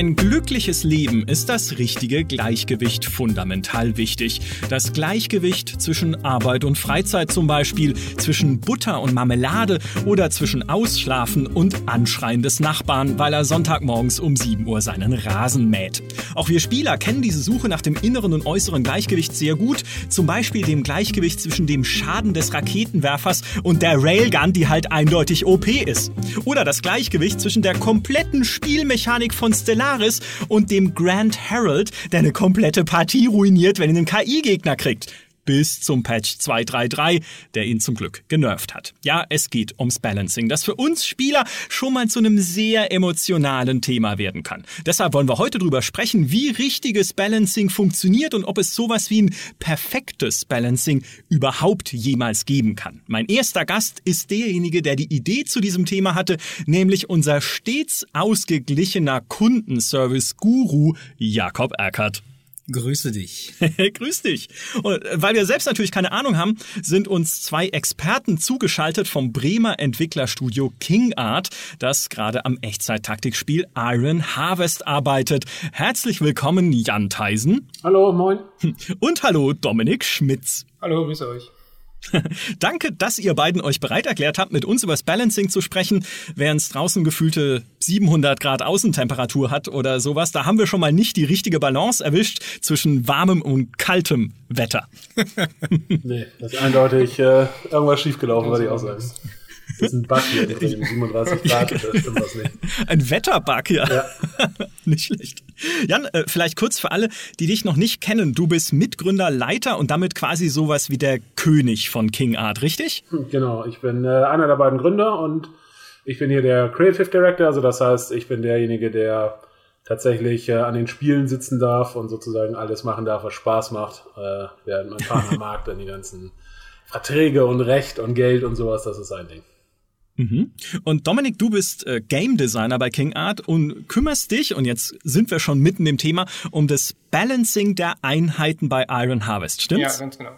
ein glückliches Leben ist das richtige Gleichgewicht fundamental wichtig. Das Gleichgewicht zwischen Arbeit und Freizeit zum Beispiel, zwischen Butter und Marmelade oder zwischen Ausschlafen und Anschreien des Nachbarn, weil er Sonntagmorgens um 7 Uhr seinen Rasen mäht. Auch wir Spieler kennen diese Suche nach dem inneren und äußeren Gleichgewicht sehr gut, zum Beispiel dem Gleichgewicht zwischen dem Schaden des Raketenwerfers und der Railgun, die halt eindeutig OP ist. Oder das Gleichgewicht zwischen der kompletten Spielmechanik von Stellaris und dem Grand Herald, der eine komplette Partie ruiniert, wenn ihn ein KI-Gegner kriegt bis zum Patch 233, der ihn zum Glück genervt hat. Ja, es geht ums Balancing, das für uns Spieler schon mal zu einem sehr emotionalen Thema werden kann. Deshalb wollen wir heute darüber sprechen, wie richtiges Balancing funktioniert und ob es sowas wie ein perfektes Balancing überhaupt jemals geben kann. Mein erster Gast ist derjenige, der die Idee zu diesem Thema hatte, nämlich unser stets ausgeglichener Kundenservice-Guru Jakob Eckert. Grüße dich. Grüß dich. Und äh, weil wir selbst natürlich keine Ahnung haben, sind uns zwei Experten zugeschaltet vom Bremer Entwicklerstudio King Art, das gerade am Echtzeit-Taktikspiel Iron Harvest arbeitet. Herzlich willkommen, Jan Theisen. Hallo, moin. Und hallo, Dominik Schmitz. Hallo, grüße euch. Danke, dass ihr beiden euch bereit erklärt habt, mit uns über das Balancing zu sprechen, während es draußen gefühlte 700 Grad Außentemperatur hat oder sowas. Da haben wir schon mal nicht die richtige Balance erwischt zwischen warmem und kaltem Wetter. nee, das ist eindeutig äh, irgendwas schiefgelaufen, würde ich auch sagen. Das ist ein Bug hier drin, 37 Grad, das stimmt was nicht. Ein Wetterbug, ja. ja. nicht schlecht. Jan, äh, vielleicht kurz für alle, die dich noch nicht kennen. Du bist Mitgründer, Leiter und damit quasi sowas wie der König von King Art, richtig? Hm, genau, ich bin äh, einer der beiden Gründer und ich bin hier der Creative Director, also das heißt, ich bin derjenige, der tatsächlich äh, an den Spielen sitzen darf und sozusagen alles machen darf, was Spaß macht, äh, während mein Partner mag dann die ganzen Verträge und Recht und Geld und sowas, das ist sein Ding. Mhm. Und Dominik, du bist äh, Game Designer bei King Art und kümmerst dich, und jetzt sind wir schon mitten im Thema, um das Balancing der Einheiten bei Iron Harvest, stimmt's? Ja, ganz genau.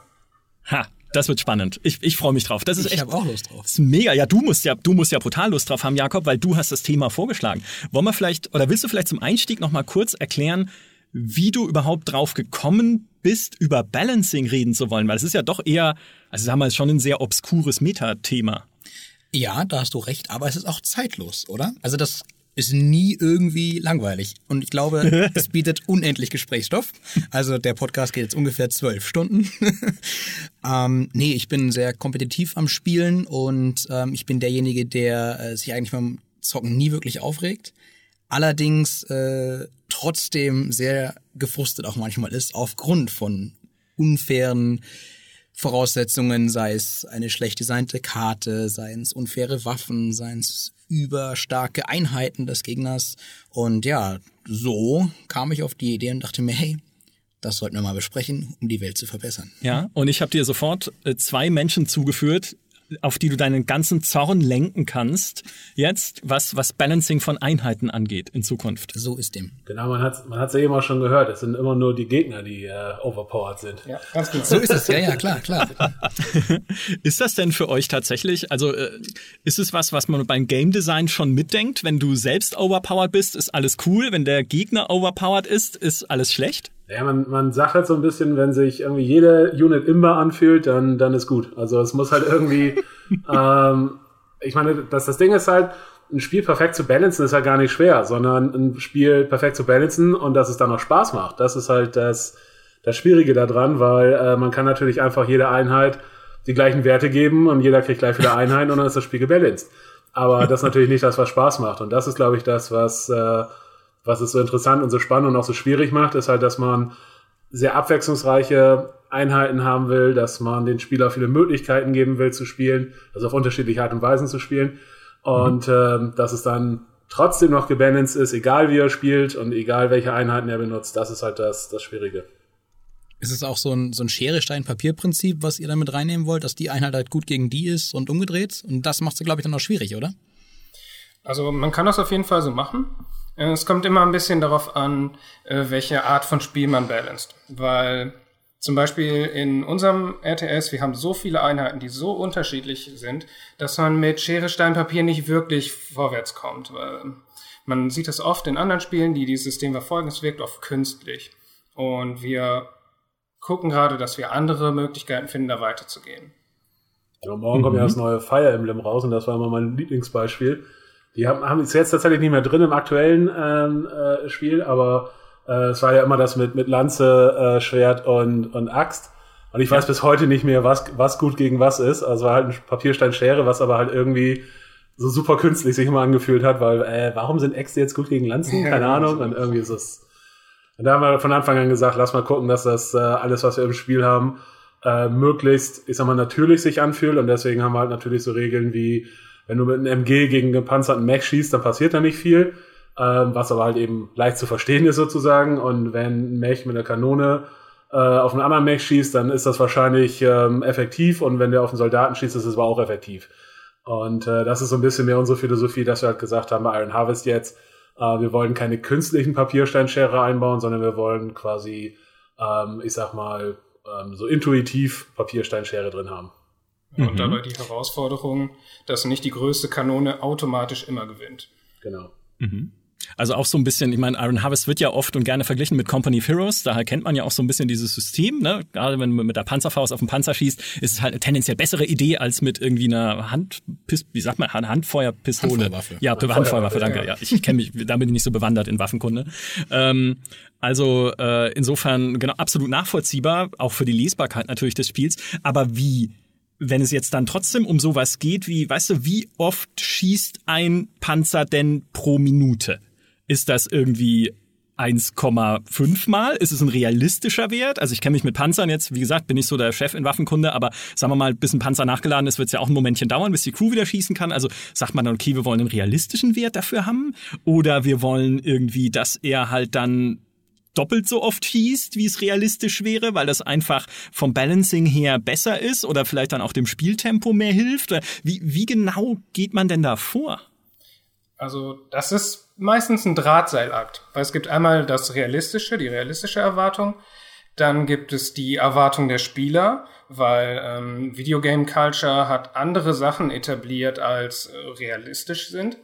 Ha, das wird spannend. Ich, ich freue mich drauf. Das ist ich habe auch Lust drauf. Das ist mega. Ja, du musst ja, du musst ja brutal Lust drauf haben, Jakob, weil du hast das Thema vorgeschlagen. Wollen wir vielleicht, oder willst du vielleicht zum Einstieg noch mal kurz erklären, wie du überhaupt drauf gekommen bist, über Balancing reden zu wollen? Weil es ist ja doch eher, also sagen wir, schon ein sehr obskures Metathema. Ja, da hast du recht, aber es ist auch zeitlos, oder? Also das ist nie irgendwie langweilig. Und ich glaube, es bietet unendlich Gesprächsstoff. Also der Podcast geht jetzt ungefähr zwölf Stunden. ähm, nee, ich bin sehr kompetitiv am Spielen und ähm, ich bin derjenige, der äh, sich eigentlich beim Zocken nie wirklich aufregt. Allerdings äh, trotzdem sehr gefrustet auch manchmal ist, aufgrund von unfairen Voraussetzungen, sei es eine schlecht designte Karte, seien es unfaire Waffen, seien es überstarke Einheiten des Gegners. Und ja, so kam ich auf die Idee und dachte mir, hey, das sollten wir mal besprechen, um die Welt zu verbessern. Ja, und ich habe dir sofort äh, zwei Menschen zugeführt, auf die du deinen ganzen Zorn lenken kannst, jetzt, was, was Balancing von Einheiten angeht in Zukunft. So ist dem. Genau, man hat es man hat's ja eben auch schon gehört, es sind immer nur die Gegner, die äh, overpowered sind. Ja, ganz genau. So ist es, ja, ja, klar, klar. ist das denn für euch tatsächlich, also äh, ist es was, was man beim Game Design schon mitdenkt? Wenn du selbst overpowered bist, ist alles cool. Wenn der Gegner overpowered ist, ist alles schlecht? Ja, man, man sagt halt so ein bisschen, wenn sich irgendwie jede Unit immer anfühlt, dann, dann ist gut. Also es muss halt irgendwie, ähm, ich meine, das, das Ding ist halt, ein Spiel perfekt zu balancen ist halt gar nicht schwer, sondern ein Spiel perfekt zu balancen und dass es dann noch Spaß macht. Das ist halt das, das Schwierige daran, weil äh, man kann natürlich einfach jede Einheit die gleichen Werte geben und jeder kriegt gleich wieder Einheiten und dann ist das Spiel gebalanced. Aber das ist natürlich nicht das, was Spaß macht. Und das ist, glaube ich, das, was äh, was es so interessant und so spannend und auch so schwierig macht, ist halt, dass man sehr abwechslungsreiche Einheiten haben will, dass man den Spieler viele Möglichkeiten geben will zu spielen, also auf unterschiedliche Art und Weisen zu spielen. Und mhm. ähm, dass es dann trotzdem noch gebalanced ist, egal wie er spielt und egal welche Einheiten er benutzt, das ist halt das, das Schwierige. Ist es auch so ein, so ein Schere-Stein-Papier-Prinzip, was ihr damit reinnehmen wollt, dass die Einheit halt gut gegen die ist und umgedreht? Und das macht es, glaube ich, dann auch schwierig, oder? Also man kann das auf jeden Fall so machen. Äh, es kommt immer ein bisschen darauf an, äh, welche Art von Spiel man balanced. Weil zum Beispiel in unserem RTS, wir haben so viele Einheiten, die so unterschiedlich sind, dass man mit Schere, Stein, Papier nicht wirklich vorwärts kommt. Weil Man sieht es oft in anderen Spielen, die dieses System verfolgen, es wirkt oft künstlich. Und wir gucken gerade, dass wir andere Möglichkeiten finden, da weiterzugehen. Ja, morgen mhm. kommt ja das neue Fire Emblem raus und das war immer mein Lieblingsbeispiel. Die haben, haben es jetzt tatsächlich nicht mehr drin im aktuellen ähm, äh, Spiel, aber äh, es war ja immer das mit, mit Lanze, äh, Schwert und, und Axt. Und ich weiß bis heute nicht mehr, was, was gut gegen was ist. Also war halt ein Papierstein Schere, was aber halt irgendwie so super künstlich sich immer angefühlt hat, weil äh, warum sind Äxte jetzt gut gegen Lanzen? Keine ja, Ahnung. Und irgendwie ist es. Und da haben wir von Anfang an gesagt, lass mal gucken, dass das äh, alles, was wir im Spiel haben, äh, möglichst, ich sag mal, natürlich sich anfühlt. Und deswegen haben wir halt natürlich so Regeln wie, wenn du mit einem MG gegen einen gepanzerten Mech schießt, dann passiert da nicht viel. Ähm, was aber halt eben leicht zu verstehen ist sozusagen. Und wenn ein Mech mit einer Kanone äh, auf einen anderen Mech schießt, dann ist das wahrscheinlich ähm, effektiv. Und wenn der auf einen Soldaten schießt, ist es aber auch effektiv. Und äh, das ist so ein bisschen mehr unsere Philosophie, dass wir halt gesagt haben bei Iron Harvest jetzt, äh, wir wollen keine künstlichen Papiersteinschere einbauen, sondern wir wollen quasi, ähm, ich sag mal, ähm, so intuitiv Papiersteinschere drin haben. Und mhm. dabei die Herausforderung, dass nicht die größte Kanone automatisch immer gewinnt. Genau. Mhm. Also auch so ein bisschen, ich meine, Iron Harvest wird ja oft und gerne verglichen mit Company of Heroes. Daher kennt man ja auch so ein bisschen dieses System. Ne? Gerade wenn man mit der Panzerfaust auf den Panzer schießt, ist es halt eine tendenziell bessere Idee als mit irgendwie einer Hand, wie sagt man, Handfeuerpistole. Handfeuerwaffe. Ja, Handfeuerwaffe, Handfeuerwaffe danke. Ja. ja. ich kenne mich, da bin ich nicht so bewandert in Waffenkunde. Ähm, also äh, insofern genau absolut nachvollziehbar, auch für die Lesbarkeit natürlich des Spiels. Aber wie wenn es jetzt dann trotzdem um sowas geht, wie, weißt du, wie oft schießt ein Panzer denn pro Minute? Ist das irgendwie 1,5 mal? Ist es ein realistischer Wert? Also ich kenne mich mit Panzern jetzt, wie gesagt, bin ich so der Chef in Waffenkunde, aber sagen wir mal, bis ein Panzer nachgeladen ist, wird es ja auch ein Momentchen dauern, bis die Crew wieder schießen kann. Also sagt man dann, okay, wir wollen einen realistischen Wert dafür haben oder wir wollen irgendwie, dass er halt dann doppelt so oft schießt, wie es realistisch wäre, weil das einfach vom Balancing her besser ist oder vielleicht dann auch dem Spieltempo mehr hilft? Wie, wie genau geht man denn da vor? Also das ist meistens ein Drahtseilakt, weil es gibt einmal das realistische, die realistische Erwartung, dann gibt es die Erwartung der Spieler, weil ähm, Videogame Culture hat andere Sachen etabliert als äh, realistisch sind.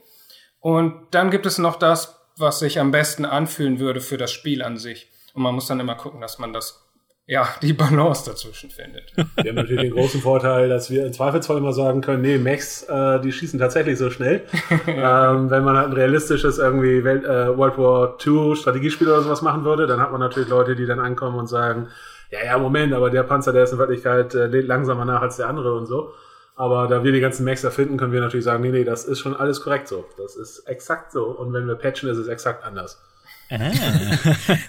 Und dann gibt es noch das, was sich am besten anfühlen würde für das Spiel an sich. Und man muss dann immer gucken, dass man das ja, die Balance dazwischen findet. Wir haben natürlich den großen Vorteil, dass wir im Zweifelsfall immer sagen können, nee, Mechs, äh, die schießen tatsächlich so schnell. ähm, wenn man halt ein realistisches irgendwie Welt, äh, World War II Strategiespiel oder sowas machen würde, dann hat man natürlich Leute, die dann ankommen und sagen, ja, ja, Moment, aber der Panzer, der ist in Wirklichkeit äh, lädt langsamer nach als der andere und so. Aber da wir die ganzen Mechs erfinden, können wir natürlich sagen, nee, nee, das ist schon alles korrekt so. Das ist exakt so. Und wenn wir patchen, ist es exakt anders. Ah,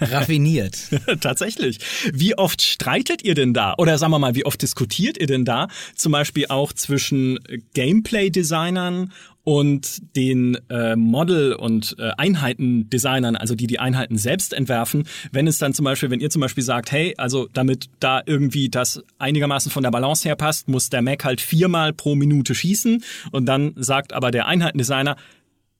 raffiniert. Tatsächlich. Wie oft streitet ihr denn da? Oder sagen wir mal, wie oft diskutiert ihr denn da? Zum Beispiel auch zwischen Gameplay-Designern und den äh, Model- und äh, Einheitendesignern, also die die Einheiten selbst entwerfen, wenn es dann zum Beispiel, wenn ihr zum Beispiel sagt, hey, also damit da irgendwie das einigermaßen von der Balance her passt, muss der Mac halt viermal pro Minute schießen und dann sagt aber der Einheitendesigner,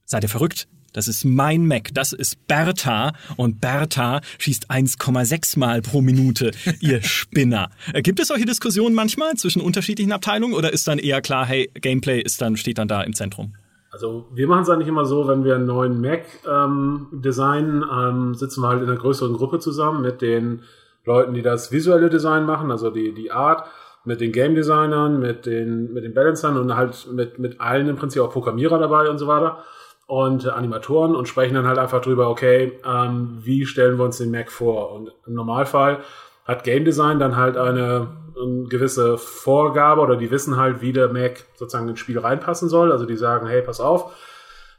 seid ihr verrückt? Das ist mein Mac, das ist Bertha und Bertha schießt 1,6 Mal pro Minute, ihr Spinner. Äh, gibt es solche Diskussionen manchmal zwischen unterschiedlichen Abteilungen oder ist dann eher klar, hey, Gameplay ist dann, steht dann da im Zentrum? Also wir machen es eigentlich immer so, wenn wir einen neuen Mac ähm, designen, ähm, sitzen wir halt in einer größeren Gruppe zusammen mit den Leuten, die das visuelle Design machen, also die, die Art, mit den Game Designern, mit den, mit den Balancern und halt mit, mit allen im Prinzip auch Programmierer dabei und so weiter und Animatoren und sprechen dann halt einfach drüber, okay, ähm, wie stellen wir uns den Mac vor? Und im Normalfall hat Game Design dann halt eine, eine gewisse Vorgabe oder die wissen halt, wie der Mac sozusagen ins Spiel reinpassen soll. Also die sagen, hey, pass auf,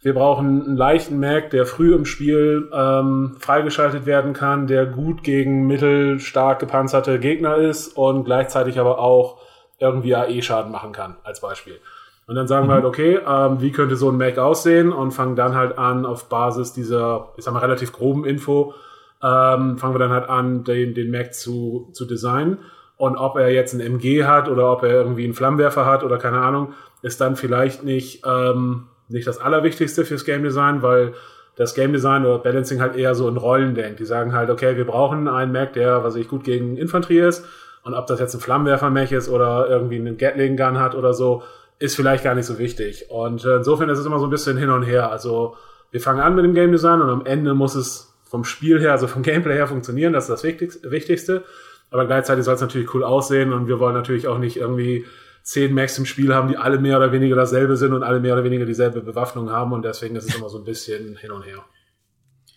wir brauchen einen leichten Mac, der früh im Spiel ähm, freigeschaltet werden kann, der gut gegen mittelstark gepanzerte Gegner ist und gleichzeitig aber auch irgendwie AE-Schaden machen kann, als Beispiel. Und dann sagen mhm. wir halt, okay, ähm, wie könnte so ein Mac aussehen und fangen dann halt an, auf Basis dieser, ich sag mal, relativ groben Info, ähm, fangen wir dann halt an, den, den Mac zu, zu designen. Und ob er jetzt ein MG hat oder ob er irgendwie einen Flammenwerfer hat oder keine Ahnung, ist dann vielleicht nicht, ähm, nicht das Allerwichtigste fürs Game Design, weil das Game Design oder Balancing halt eher so in Rollen denkt. Die sagen halt, okay, wir brauchen einen Mac, der, was ich gut gegen Infanterie ist. Und ob das jetzt ein Flammenwerfer-Mech ist oder irgendwie einen Gatling-Gun hat oder so, ist vielleicht gar nicht so wichtig. Und äh, insofern ist es immer so ein bisschen hin und her. Also wir fangen an mit dem Game Design und am Ende muss es vom Spiel her, also vom Gameplay her funktionieren, das ist das Wichtigste. Aber gleichzeitig soll es natürlich cool aussehen und wir wollen natürlich auch nicht irgendwie zehn Max im Spiel haben, die alle mehr oder weniger dasselbe sind und alle mehr oder weniger dieselbe Bewaffnung haben und deswegen ist es immer so ein bisschen hin und her.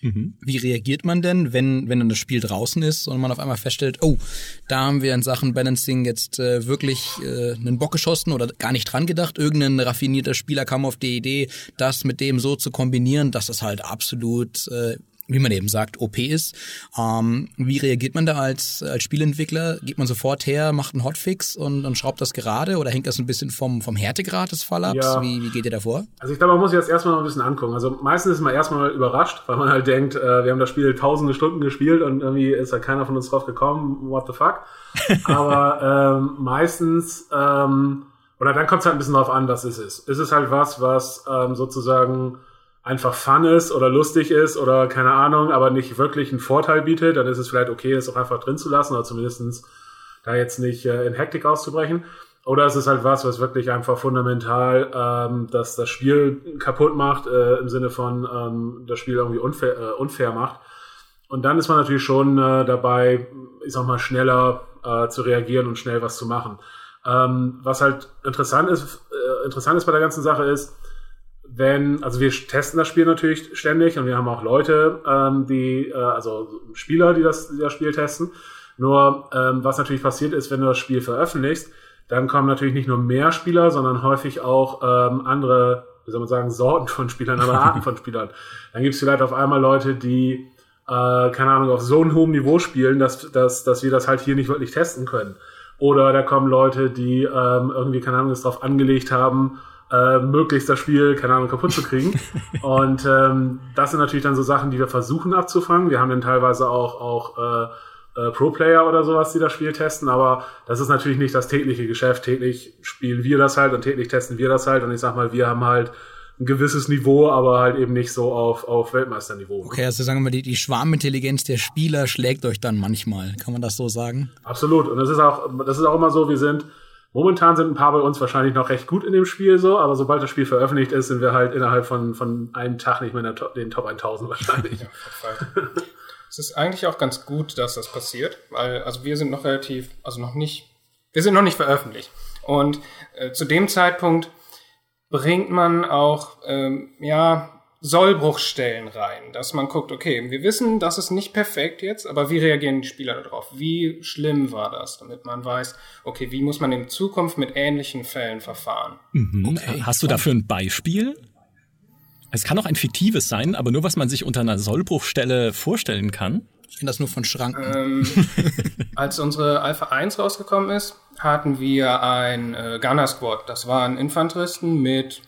Mhm. Wie reagiert man denn, wenn, wenn dann das Spiel draußen ist und man auf einmal feststellt, oh, da haben wir in Sachen Balancing jetzt äh, wirklich äh, einen Bock geschossen oder gar nicht dran gedacht. Irgendein raffinierter Spieler kam auf die Idee, das mit dem so zu kombinieren, dass das halt absolut äh, wie man eben sagt, OP ist. Ähm, wie reagiert man da als, als Spielentwickler? Geht man sofort her, macht einen Hotfix und, und schraubt das gerade oder hängt das ein bisschen vom, vom Härtegrad des Fallups? Ja. Wie, wie geht ihr da vor? Also ich glaube, man muss sich das erstmal noch ein bisschen angucken. Also meistens ist man erstmal überrascht, weil man halt denkt, äh, wir haben das Spiel tausende Stunden gespielt und irgendwie ist da keiner von uns drauf gekommen, what the fuck. Aber ähm, meistens, ähm, oder dann kommt es halt ein bisschen drauf an, was es ist. Ist es halt was, was ähm, sozusagen einfach Fun ist oder lustig ist oder keine Ahnung, aber nicht wirklich einen Vorteil bietet, dann ist es vielleicht okay, es auch einfach drin zu lassen oder zumindestens da jetzt nicht äh, in Hektik auszubrechen. Oder es ist halt was, was wirklich einfach fundamental ähm, dass das Spiel kaputt macht, äh, im Sinne von ähm, das Spiel irgendwie unfair, äh, unfair macht. Und dann ist man natürlich schon äh, dabei, ich sag mal, schneller äh, zu reagieren und schnell was zu machen. Ähm, was halt interessant ist, äh, interessant ist bei der ganzen Sache ist, wenn, also wir testen das Spiel natürlich ständig und wir haben auch Leute, ähm, die, äh, also Spieler, die das, die das Spiel testen. Nur ähm, was natürlich passiert ist, wenn du das Spiel veröffentlichst, dann kommen natürlich nicht nur mehr Spieler, sondern häufig auch ähm, andere, wie soll man sagen, Sorten von Spielern, aber Arten von Spielern. Dann gibt es vielleicht auf einmal Leute, die, äh, keine Ahnung, auf so einem hohen Niveau spielen, dass, dass, dass wir das halt hier nicht wirklich testen können. Oder da kommen Leute, die ähm, irgendwie, keine Ahnung, es darauf angelegt haben, äh, möglichst das Spiel, keine Ahnung, kaputt zu kriegen. und ähm, das sind natürlich dann so Sachen, die wir versuchen abzufangen. Wir haben dann teilweise auch, auch äh, äh, Pro-Player oder sowas, die das Spiel testen, aber das ist natürlich nicht das tägliche Geschäft. Täglich spielen wir das halt und täglich testen wir das halt. Und ich sag mal, wir haben halt ein gewisses Niveau, aber halt eben nicht so auf, auf Weltmeisterniveau. Okay, also sagen wir mal, die, die Schwarmintelligenz der Spieler schlägt euch dann manchmal. Kann man das so sagen? Absolut. Und das ist auch, das ist auch immer so, wir sind, Momentan sind ein paar bei uns wahrscheinlich noch recht gut in dem Spiel so, aber sobald das Spiel veröffentlicht ist, sind wir halt innerhalb von, von einem Tag nicht mehr in Top, den Top 1000 wahrscheinlich. Ja, es ist eigentlich auch ganz gut, dass das passiert, weil also wir sind noch relativ, also noch nicht, wir sind noch nicht veröffentlicht. Und äh, zu dem Zeitpunkt bringt man auch, ähm, ja, Sollbruchstellen rein, dass man guckt, okay, wir wissen, das ist nicht perfekt jetzt, aber wie reagieren die Spieler darauf? Wie schlimm war das, damit man weiß, okay, wie muss man in Zukunft mit ähnlichen Fällen verfahren? Mhm. Okay. Hast du dafür ein Beispiel? Es kann auch ein fiktives sein, aber nur was man sich unter einer Sollbruchstelle vorstellen kann. Ich kenne das nur von Schranken. Ähm, als unsere Alpha 1 rausgekommen ist, hatten wir ein äh, Gunner Squad. Das waren Infanteristen mit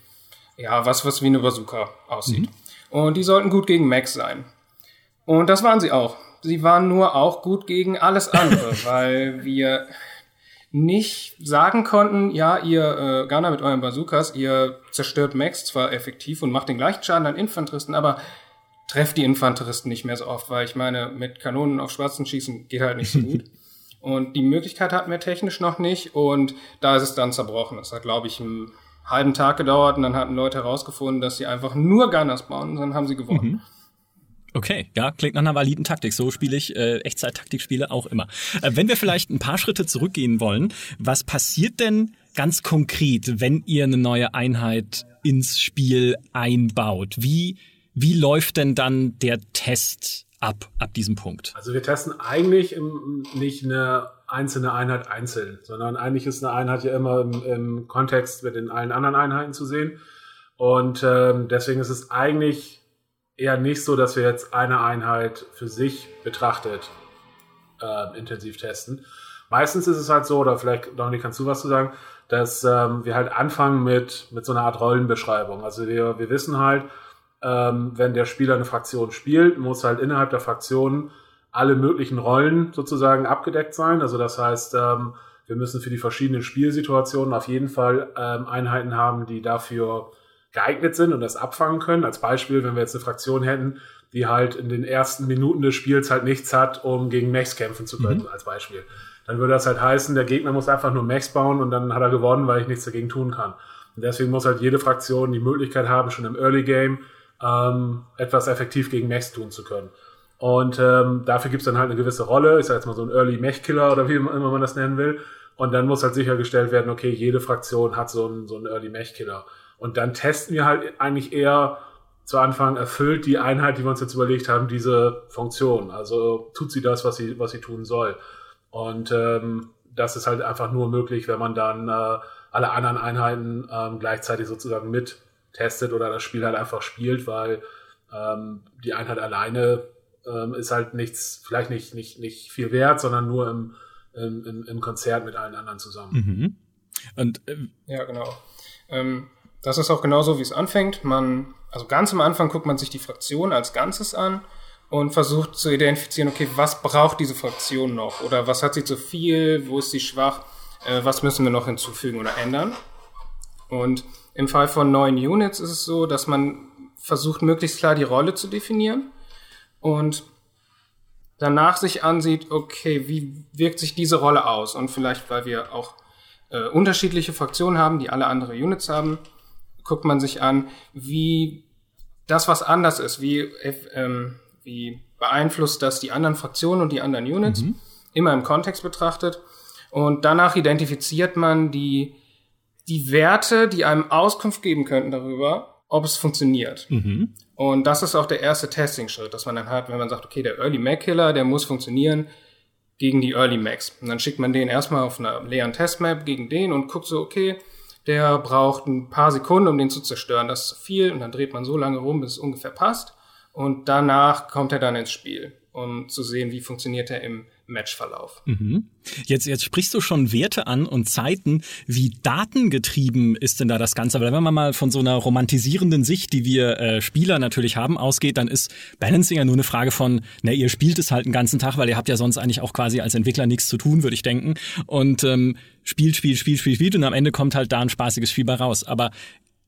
ja, was, was wie eine Bazooka aussieht. Mhm. Und die sollten gut gegen Max sein. Und das waren sie auch. Sie waren nur auch gut gegen alles andere, weil wir nicht sagen konnten, ja, ihr äh, Gunner mit euren Bazookas, ihr zerstört Max zwar effektiv und macht den gleichen Schaden an Infanteristen, aber trefft die Infanteristen nicht mehr so oft, weil ich meine, mit Kanonen auf Schwarzen schießen geht halt nicht so gut. und die Möglichkeit hatten wir technisch noch nicht und da ist es dann zerbrochen. Das hat, glaube ich, ein halben Tag gedauert und dann hatten Leute herausgefunden, dass sie einfach nur Gunners bauen und dann haben sie gewonnen. Mhm. Okay, ja, klingt nach einer validen Taktik. So spiele ich äh, Echtzeit-Taktikspiele auch immer. Äh, wenn wir vielleicht ein paar Schritte zurückgehen wollen, was passiert denn ganz konkret, wenn ihr eine neue Einheit ins Spiel einbaut? Wie, wie läuft denn dann der Test ab, ab diesem Punkt? Also wir testen eigentlich im, nicht eine einzelne Einheit einzeln, sondern eigentlich ist eine Einheit ja immer im, im Kontext mit den allen anderen Einheiten zu sehen. Und ähm, deswegen ist es eigentlich eher nicht so, dass wir jetzt eine Einheit für sich betrachtet äh, intensiv testen. Meistens ist es halt so, oder vielleicht, Dominik, kannst du was zu sagen, dass ähm, wir halt anfangen mit, mit so einer Art Rollenbeschreibung. Also wir, wir wissen halt, ähm, wenn der Spieler eine Fraktion spielt, muss halt innerhalb der Fraktion alle möglichen Rollen sozusagen abgedeckt sein. Also das heißt, ähm, wir müssen für die verschiedenen Spielsituationen auf jeden Fall ähm, Einheiten haben, die dafür geeignet sind und das abfangen können. Als Beispiel, wenn wir jetzt eine Fraktion hätten, die halt in den ersten Minuten des Spiels halt nichts hat, um gegen Mechs kämpfen zu können, mhm. als Beispiel. Dann würde das halt heißen, der Gegner muss einfach nur Mechs bauen und dann hat er gewonnen, weil ich nichts dagegen tun kann. Und deswegen muss halt jede Fraktion die Möglichkeit haben, schon im Early Game ähm, etwas effektiv gegen Mechs tun zu können. Und ähm, dafür gibt's dann halt eine gewisse Rolle, ich sag jetzt mal so ein Early Mech-Killer oder wie immer man das nennen will. Und dann muss halt sichergestellt werden, okay, jede Fraktion hat so einen, so einen Early Mech-Killer. Und dann testen wir halt eigentlich eher zu Anfang, erfüllt die Einheit, die wir uns jetzt überlegt haben, diese Funktion. Also tut sie das, was sie, was sie tun soll. Und ähm, das ist halt einfach nur möglich, wenn man dann äh, alle anderen Einheiten ähm, gleichzeitig sozusagen mit testet oder das Spiel halt einfach spielt, weil ähm, die Einheit alleine ähm, ist halt nichts, vielleicht nicht, nicht, nicht viel wert, sondern nur im, im, im Konzert mit allen anderen zusammen. Mhm. Und äh, ja, genau. Ähm, das ist auch genauso, wie es anfängt. Man, also ganz am Anfang guckt man sich die Fraktion als Ganzes an und versucht zu identifizieren, okay, was braucht diese Fraktion noch? Oder was hat sie zu viel? Wo ist sie schwach? Äh, was müssen wir noch hinzufügen oder ändern? Und im Fall von neuen Units ist es so, dass man versucht, möglichst klar die Rolle zu definieren und danach sich ansieht, okay, wie wirkt sich diese Rolle aus? Und vielleicht, weil wir auch äh, unterschiedliche Fraktionen haben, die alle andere Units haben, guckt man sich an, wie das, was anders ist, wie, ähm, wie beeinflusst das die anderen Fraktionen und die anderen Units, mhm. immer im Kontext betrachtet. Und danach identifiziert man die, die Werte, die einem Auskunft geben könnten darüber, ob es funktioniert. Mhm. Und das ist auch der erste Testing-Schritt, dass man dann hat, wenn man sagt, okay, der Early Mac Killer, der muss funktionieren gegen die Early Macs. Und dann schickt man den erstmal auf einer leeren Testmap gegen den und guckt so, okay, der braucht ein paar Sekunden, um den zu zerstören. Das ist viel und dann dreht man so lange rum, bis es ungefähr passt. Und danach kommt er dann ins Spiel, um zu sehen, wie funktioniert er im Matchverlauf. Mhm. Jetzt, jetzt sprichst du schon Werte an und Zeiten. Wie datengetrieben ist denn da das Ganze? Weil wenn man mal von so einer romantisierenden Sicht, die wir äh, Spieler natürlich haben, ausgeht, dann ist Balancing ja nur eine Frage von, na, ihr spielt es halt einen ganzen Tag, weil ihr habt ja sonst eigentlich auch quasi als Entwickler nichts zu tun, würde ich denken. Und ähm, spielt, spielt, spielt, spielt, spielt und am Ende kommt halt da ein spaßiges Spiel bei raus. Aber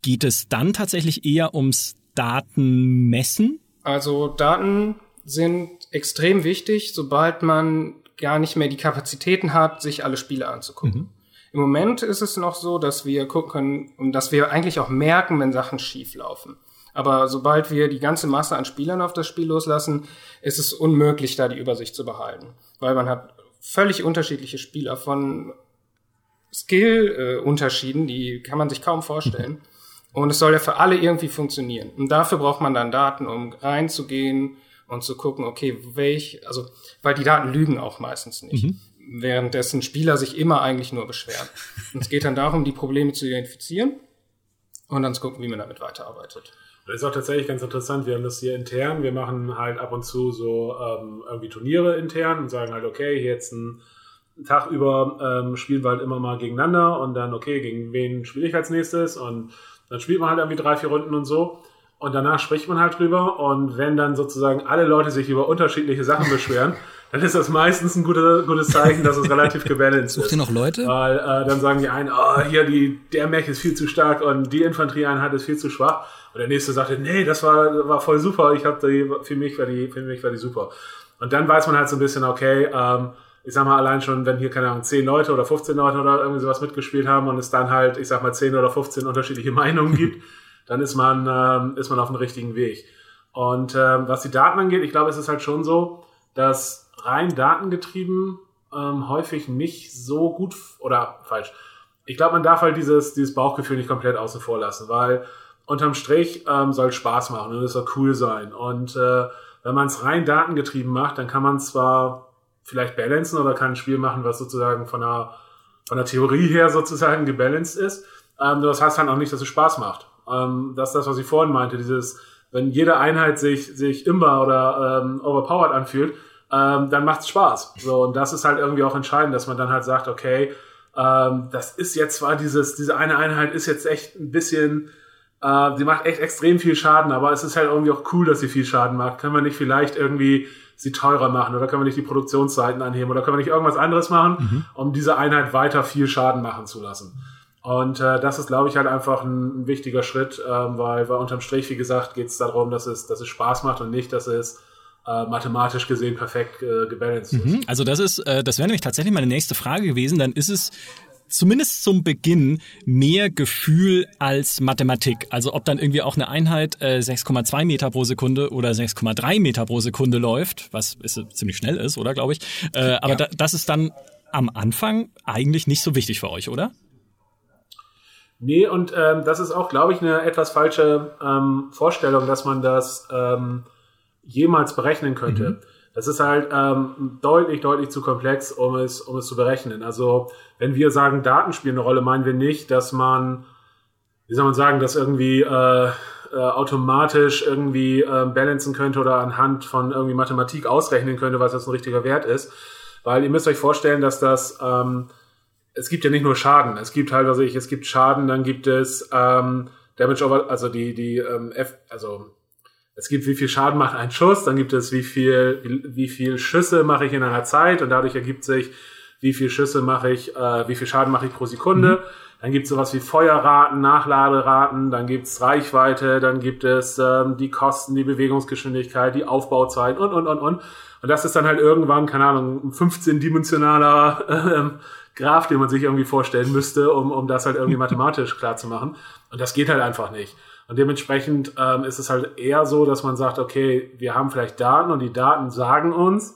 geht es dann tatsächlich eher ums Datenmessen? Also Daten sind extrem wichtig, sobald man gar nicht mehr die Kapazitäten hat, sich alle Spiele anzugucken. Mhm. Im Moment ist es noch so, dass wir gucken können und dass wir eigentlich auch merken, wenn Sachen schief laufen. Aber sobald wir die ganze Masse an Spielern auf das Spiel loslassen, ist es unmöglich, da die Übersicht zu behalten. Weil man hat völlig unterschiedliche Spieler von Skill-Unterschieden, die kann man sich kaum vorstellen. Und es soll ja für alle irgendwie funktionieren. Und dafür braucht man dann Daten, um reinzugehen, und zu gucken, okay, welch, also, weil die Daten lügen auch meistens nicht. Mhm. Währenddessen Spieler sich immer eigentlich nur beschweren. und es geht dann darum, die Probleme zu identifizieren und dann zu gucken, wie man damit weiterarbeitet. Das ist auch tatsächlich ganz interessant. Wir haben das hier intern. Wir machen halt ab und zu so ähm, irgendwie Turniere intern und sagen halt, okay, jetzt ein Tag über ähm, spielen wir halt immer mal gegeneinander und dann, okay, gegen wen spiele ich als nächstes? Und dann spielt man halt irgendwie drei, vier Runden und so. Und danach spricht man halt drüber. Und wenn dann sozusagen alle Leute sich über unterschiedliche Sachen beschweren, dann ist das meistens ein gutes, gutes Zeichen, dass es relativ gebalanced ist. Sucht ihr noch Leute? Weil äh, dann sagen die einen, oh, hier, die, der Mech ist viel zu stark und die Infanterieeinheit ist viel zu schwach. Und der nächste sagt, nee, das war, war voll super. Ich habe die, für mich war die, für mich war die super. Und dann weiß man halt so ein bisschen, okay, ähm, ich sag mal, allein schon, wenn hier, keine Ahnung, 10 Leute oder 15 Leute oder irgendwie sowas mitgespielt haben und es dann halt, ich sag mal, 10 oder 15 unterschiedliche Meinungen gibt, dann ist man, ähm, ist man auf dem richtigen Weg. Und ähm, was die Daten angeht, ich glaube, es ist halt schon so, dass rein datengetrieben ähm, häufig nicht so gut oder falsch. Ich glaube, man darf halt dieses, dieses Bauchgefühl nicht komplett außen vor lassen, weil unterm Strich ähm, soll Spaß machen und es soll cool sein. Und äh, wenn man es rein datengetrieben macht, dann kann man zwar vielleicht balancen oder kann ein Spiel machen, was sozusagen von der, von der Theorie her sozusagen gebalanced ist. Ähm, das heißt dann auch nicht, dass es Spaß macht. Ähm, das ist das, was ich vorhin meinte, dieses, wenn jede Einheit sich, sich immer oder ähm, overpowered anfühlt, ähm, dann macht's Spaß. So, und das ist halt irgendwie auch entscheidend, dass man dann halt sagt, okay, ähm, das ist jetzt zwar dieses, diese eine Einheit ist jetzt echt ein bisschen, äh, die macht echt extrem viel Schaden, aber es ist halt irgendwie auch cool, dass sie viel Schaden macht. Können wir nicht vielleicht irgendwie sie teurer machen oder können wir nicht die Produktionszeiten anheben oder können wir nicht irgendwas anderes machen, mhm. um diese Einheit weiter viel Schaden machen zu lassen? Und äh, das ist, glaube ich, halt einfach ein, ein wichtiger Schritt, ähm, weil, weil unterm Strich, wie gesagt, geht es darum, dass es, dass es Spaß macht und nicht, dass es äh, mathematisch gesehen perfekt äh, gebalanced mhm. ist. Also das ist, äh, das wäre nämlich tatsächlich meine nächste Frage gewesen. Dann ist es zumindest zum Beginn mehr Gefühl als Mathematik. Also ob dann irgendwie auch eine Einheit äh, 6,2 Meter pro Sekunde oder 6,3 Meter pro Sekunde läuft, was ist, ziemlich schnell ist, oder glaube ich. Äh, aber ja. da, das ist dann am Anfang eigentlich nicht so wichtig für euch, oder? Nee, und ähm, das ist auch, glaube ich, eine etwas falsche ähm, Vorstellung, dass man das ähm, jemals berechnen könnte. Mhm. Das ist halt ähm, deutlich, deutlich zu komplex, um es, um es zu berechnen. Also wenn wir sagen, Daten spielen eine Rolle, meinen wir nicht, dass man, wie soll man sagen, das irgendwie äh, äh, automatisch irgendwie äh, balancen könnte oder anhand von irgendwie Mathematik ausrechnen könnte, was das ein richtiger Wert ist. Weil ihr müsst euch vorstellen, dass das, ähm, es gibt ja nicht nur Schaden, es gibt halt, was ich, es gibt Schaden, dann gibt es ähm, Damage over, also die, die ähm, F, also es gibt, wie viel Schaden macht ein Schuss, dann gibt es, wie viel, wie, wie viel Schüsse mache ich in einer Zeit und dadurch ergibt sich, wie viel Schüsse mache ich, äh, wie viel Schaden mache ich pro Sekunde. Mhm. Dann gibt es sowas wie Feuerraten, Nachladeraten, dann gibt es Reichweite, dann gibt es ähm, die Kosten, die Bewegungsgeschwindigkeit, die Aufbauzeit und, und, und, und. Und das ist dann halt irgendwann, keine Ahnung, ein 15-dimensionaler ähm, Graph, den man sich irgendwie vorstellen müsste, um, um das halt irgendwie mathematisch klar zu machen. Und das geht halt einfach nicht. Und dementsprechend ähm, ist es halt eher so, dass man sagt, okay, wir haben vielleicht Daten und die Daten sagen uns,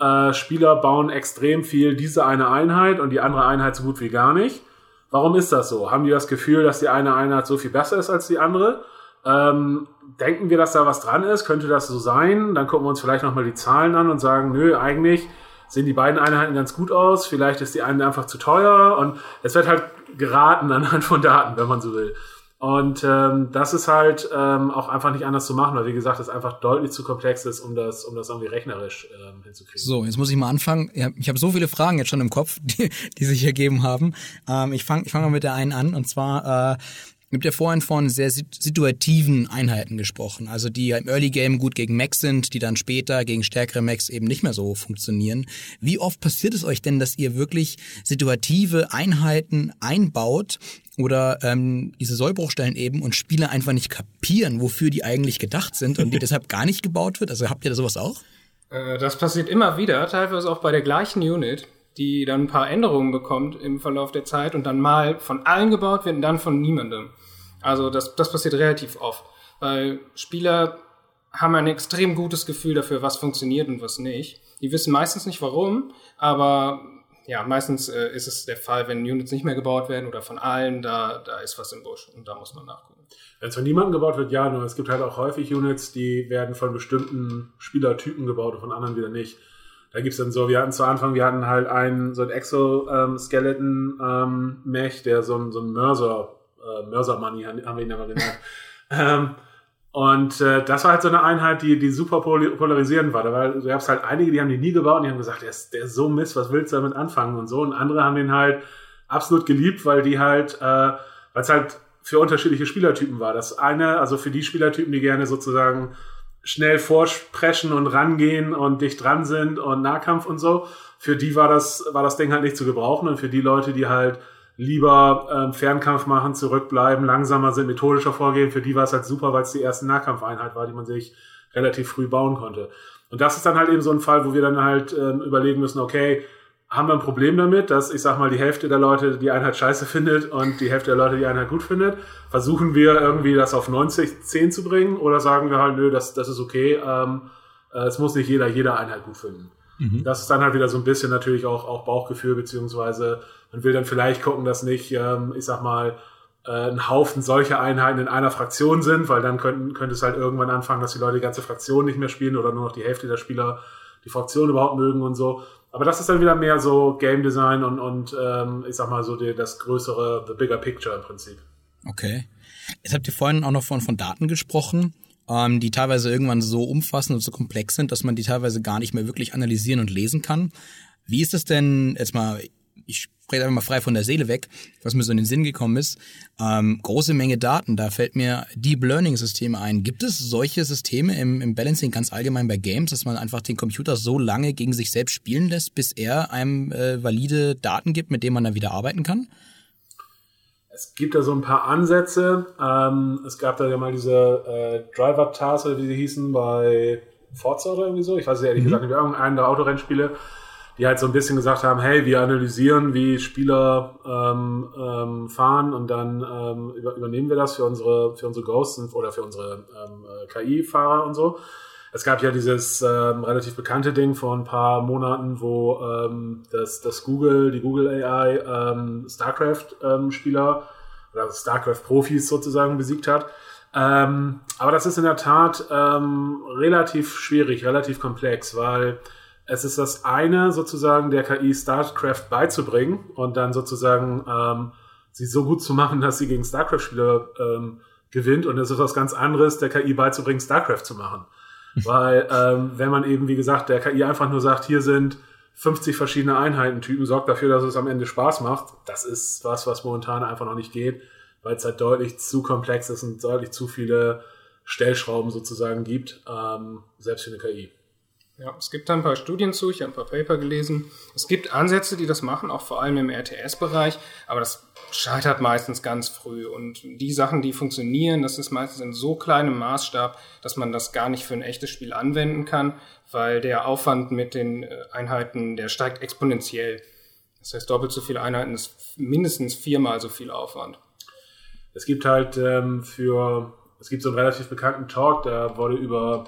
äh, Spieler bauen extrem viel diese eine Einheit und die andere Einheit so gut wie gar nicht. Warum ist das so? Haben die das Gefühl, dass die eine Einheit so viel besser ist als die andere? Ähm, denken wir, dass da was dran ist? Könnte das so sein? Dann gucken wir uns vielleicht nochmal die Zahlen an und sagen, nö, eigentlich sehen die beiden Einheiten ganz gut aus. Vielleicht ist die eine einfach zu teuer und es wird halt geraten anhand von Daten, wenn man so will. Und ähm, das ist halt ähm, auch einfach nicht anders zu machen, weil wie gesagt, es einfach deutlich zu komplex ist, um das, um das irgendwie rechnerisch ähm, hinzukriegen. So, jetzt muss ich mal anfangen. Ich habe so viele Fragen jetzt schon im Kopf, die, die sich ergeben haben. Ähm, ich fange ich fang mal mit der einen an. Und zwar, äh, habt ja vorhin von sehr situativen Einheiten gesprochen, also die im Early Game gut gegen Max sind, die dann später gegen stärkere Max eben nicht mehr so funktionieren. Wie oft passiert es euch denn, dass ihr wirklich situative Einheiten einbaut oder ähm, diese Sollbruchstellen eben und Spieler einfach nicht kapieren, wofür die eigentlich gedacht sind und die deshalb gar nicht gebaut wird? Also habt ihr da sowas auch? Äh, das passiert immer wieder, teilweise auch bei der gleichen Unit die dann ein paar Änderungen bekommt im Verlauf der Zeit und dann mal von allen gebaut wird und dann von niemandem. Also das, das passiert relativ oft, weil Spieler haben ein extrem gutes Gefühl dafür, was funktioniert und was nicht. Die wissen meistens nicht warum, aber ja, meistens äh, ist es der Fall, wenn Units nicht mehr gebaut werden oder von allen, da, da ist was im Busch und da muss man nachgucken. Wenn es von niemandem gebaut wird, ja, nur es gibt halt auch häufig Units, die werden von bestimmten Spielertypen gebaut und von anderen wieder nicht. Da gibt's dann so, wir hatten zu Anfang, wir hatten halt einen, so ein Exoskeleton-Mech, ähm, der so ein, so ein Mörser, äh, Mörser-Money haben wir ihn aber genannt. ähm, und äh, das war halt so eine Einheit, die, die super polarisierend war. Da war, du hast halt einige, die haben die nie gebaut und die haben gesagt, der ist, der ist so Mist, was willst du damit anfangen und so. Und andere haben den halt absolut geliebt, weil die halt, äh, weil es halt für unterschiedliche Spielertypen war. Das eine, also für die Spielertypen, die gerne sozusagen schnell vorsprechen und rangehen und dicht dran sind und Nahkampf und so. Für die war das, war das Ding halt nicht zu gebrauchen und für die Leute, die halt lieber ähm, Fernkampf machen, zurückbleiben, langsamer sind, methodischer vorgehen, für die war es halt super, weil es die erste Nahkampfeinheit war, die man sich relativ früh bauen konnte. Und das ist dann halt eben so ein Fall, wo wir dann halt ähm, überlegen müssen, okay, haben wir ein Problem damit, dass ich sag mal die Hälfte der Leute die Einheit scheiße findet und die Hälfte der Leute die Einheit gut findet. Versuchen wir irgendwie das auf 90, 10 zu bringen oder sagen wir halt, nö, das, das ist okay, ähm, äh, es muss nicht jeder jede Einheit gut finden. Mhm. Das ist dann halt wieder so ein bisschen natürlich auch, auch Bauchgefühl, beziehungsweise man will dann vielleicht gucken, dass nicht, ähm, ich sag mal, äh, ein Haufen solcher Einheiten in einer Fraktion sind, weil dann könnten, könnte es halt irgendwann anfangen, dass die Leute die ganze Fraktion nicht mehr spielen oder nur noch die Hälfte der Spieler die Fraktion überhaupt mögen und so. Aber das ist dann wieder mehr so Game Design und, und ähm, ich sag mal so die, das größere, the bigger picture im Prinzip. Okay. Jetzt habt ihr vorhin auch noch von, von Daten gesprochen, ähm, die teilweise irgendwann so umfassend und so komplex sind, dass man die teilweise gar nicht mehr wirklich analysieren und lesen kann. Wie ist es denn, jetzt mal ich spreche einfach mal frei von der Seele weg, was mir so in den Sinn gekommen ist. Ähm, große Menge Daten, da fällt mir Deep Learning Systeme ein. Gibt es solche Systeme im, im Balancing ganz allgemein bei Games, dass man einfach den Computer so lange gegen sich selbst spielen lässt, bis er einem äh, valide Daten gibt, mit denen man dann wieder arbeiten kann? Es gibt da so ein paar Ansätze. Ähm, es gab da ja mal diese äh, Driver-Tasks, oder wie sie hießen, bei Forza oder irgendwie so. Ich weiß es ehrlich mhm. gesagt nicht, irgendeinen der Autorennspiele die halt so ein bisschen gesagt haben, hey, wir analysieren, wie Spieler ähm, ähm, fahren und dann ähm, über, übernehmen wir das für unsere für unsere Ghosts oder für unsere ähm, äh, KI-Fahrer und so. Es gab ja dieses ähm, relativ bekannte Ding vor ein paar Monaten, wo ähm, das, das Google, die Google AI ähm, StarCraft-Spieler ähm, oder StarCraft-Profis sozusagen besiegt hat. Ähm, aber das ist in der Tat ähm, relativ schwierig, relativ komplex, weil es ist das eine, sozusagen der KI StarCraft beizubringen und dann sozusagen ähm, sie so gut zu machen, dass sie gegen StarCraft-Spieler ähm, gewinnt. Und es ist was ganz anderes, der KI beizubringen, StarCraft zu machen. Weil ähm, wenn man eben, wie gesagt, der KI einfach nur sagt, hier sind 50 verschiedene Einheitentypen, sorgt dafür, dass es am Ende Spaß macht. Das ist was, was momentan einfach noch nicht geht, weil es halt deutlich zu komplex ist und deutlich zu viele Stellschrauben sozusagen gibt, ähm, selbst für eine KI. Ja, es gibt da ein paar Studien zu, ich habe ein paar Paper gelesen. Es gibt Ansätze, die das machen, auch vor allem im RTS-Bereich, aber das scheitert meistens ganz früh. Und die Sachen, die funktionieren, das ist meistens in so kleinem Maßstab, dass man das gar nicht für ein echtes Spiel anwenden kann, weil der Aufwand mit den äh, Einheiten, der steigt exponentiell. Das heißt, doppelt so viele Einheiten ist mindestens viermal so viel Aufwand. Es gibt halt ähm, für, es gibt so einen relativ bekannten Talk, da wurde über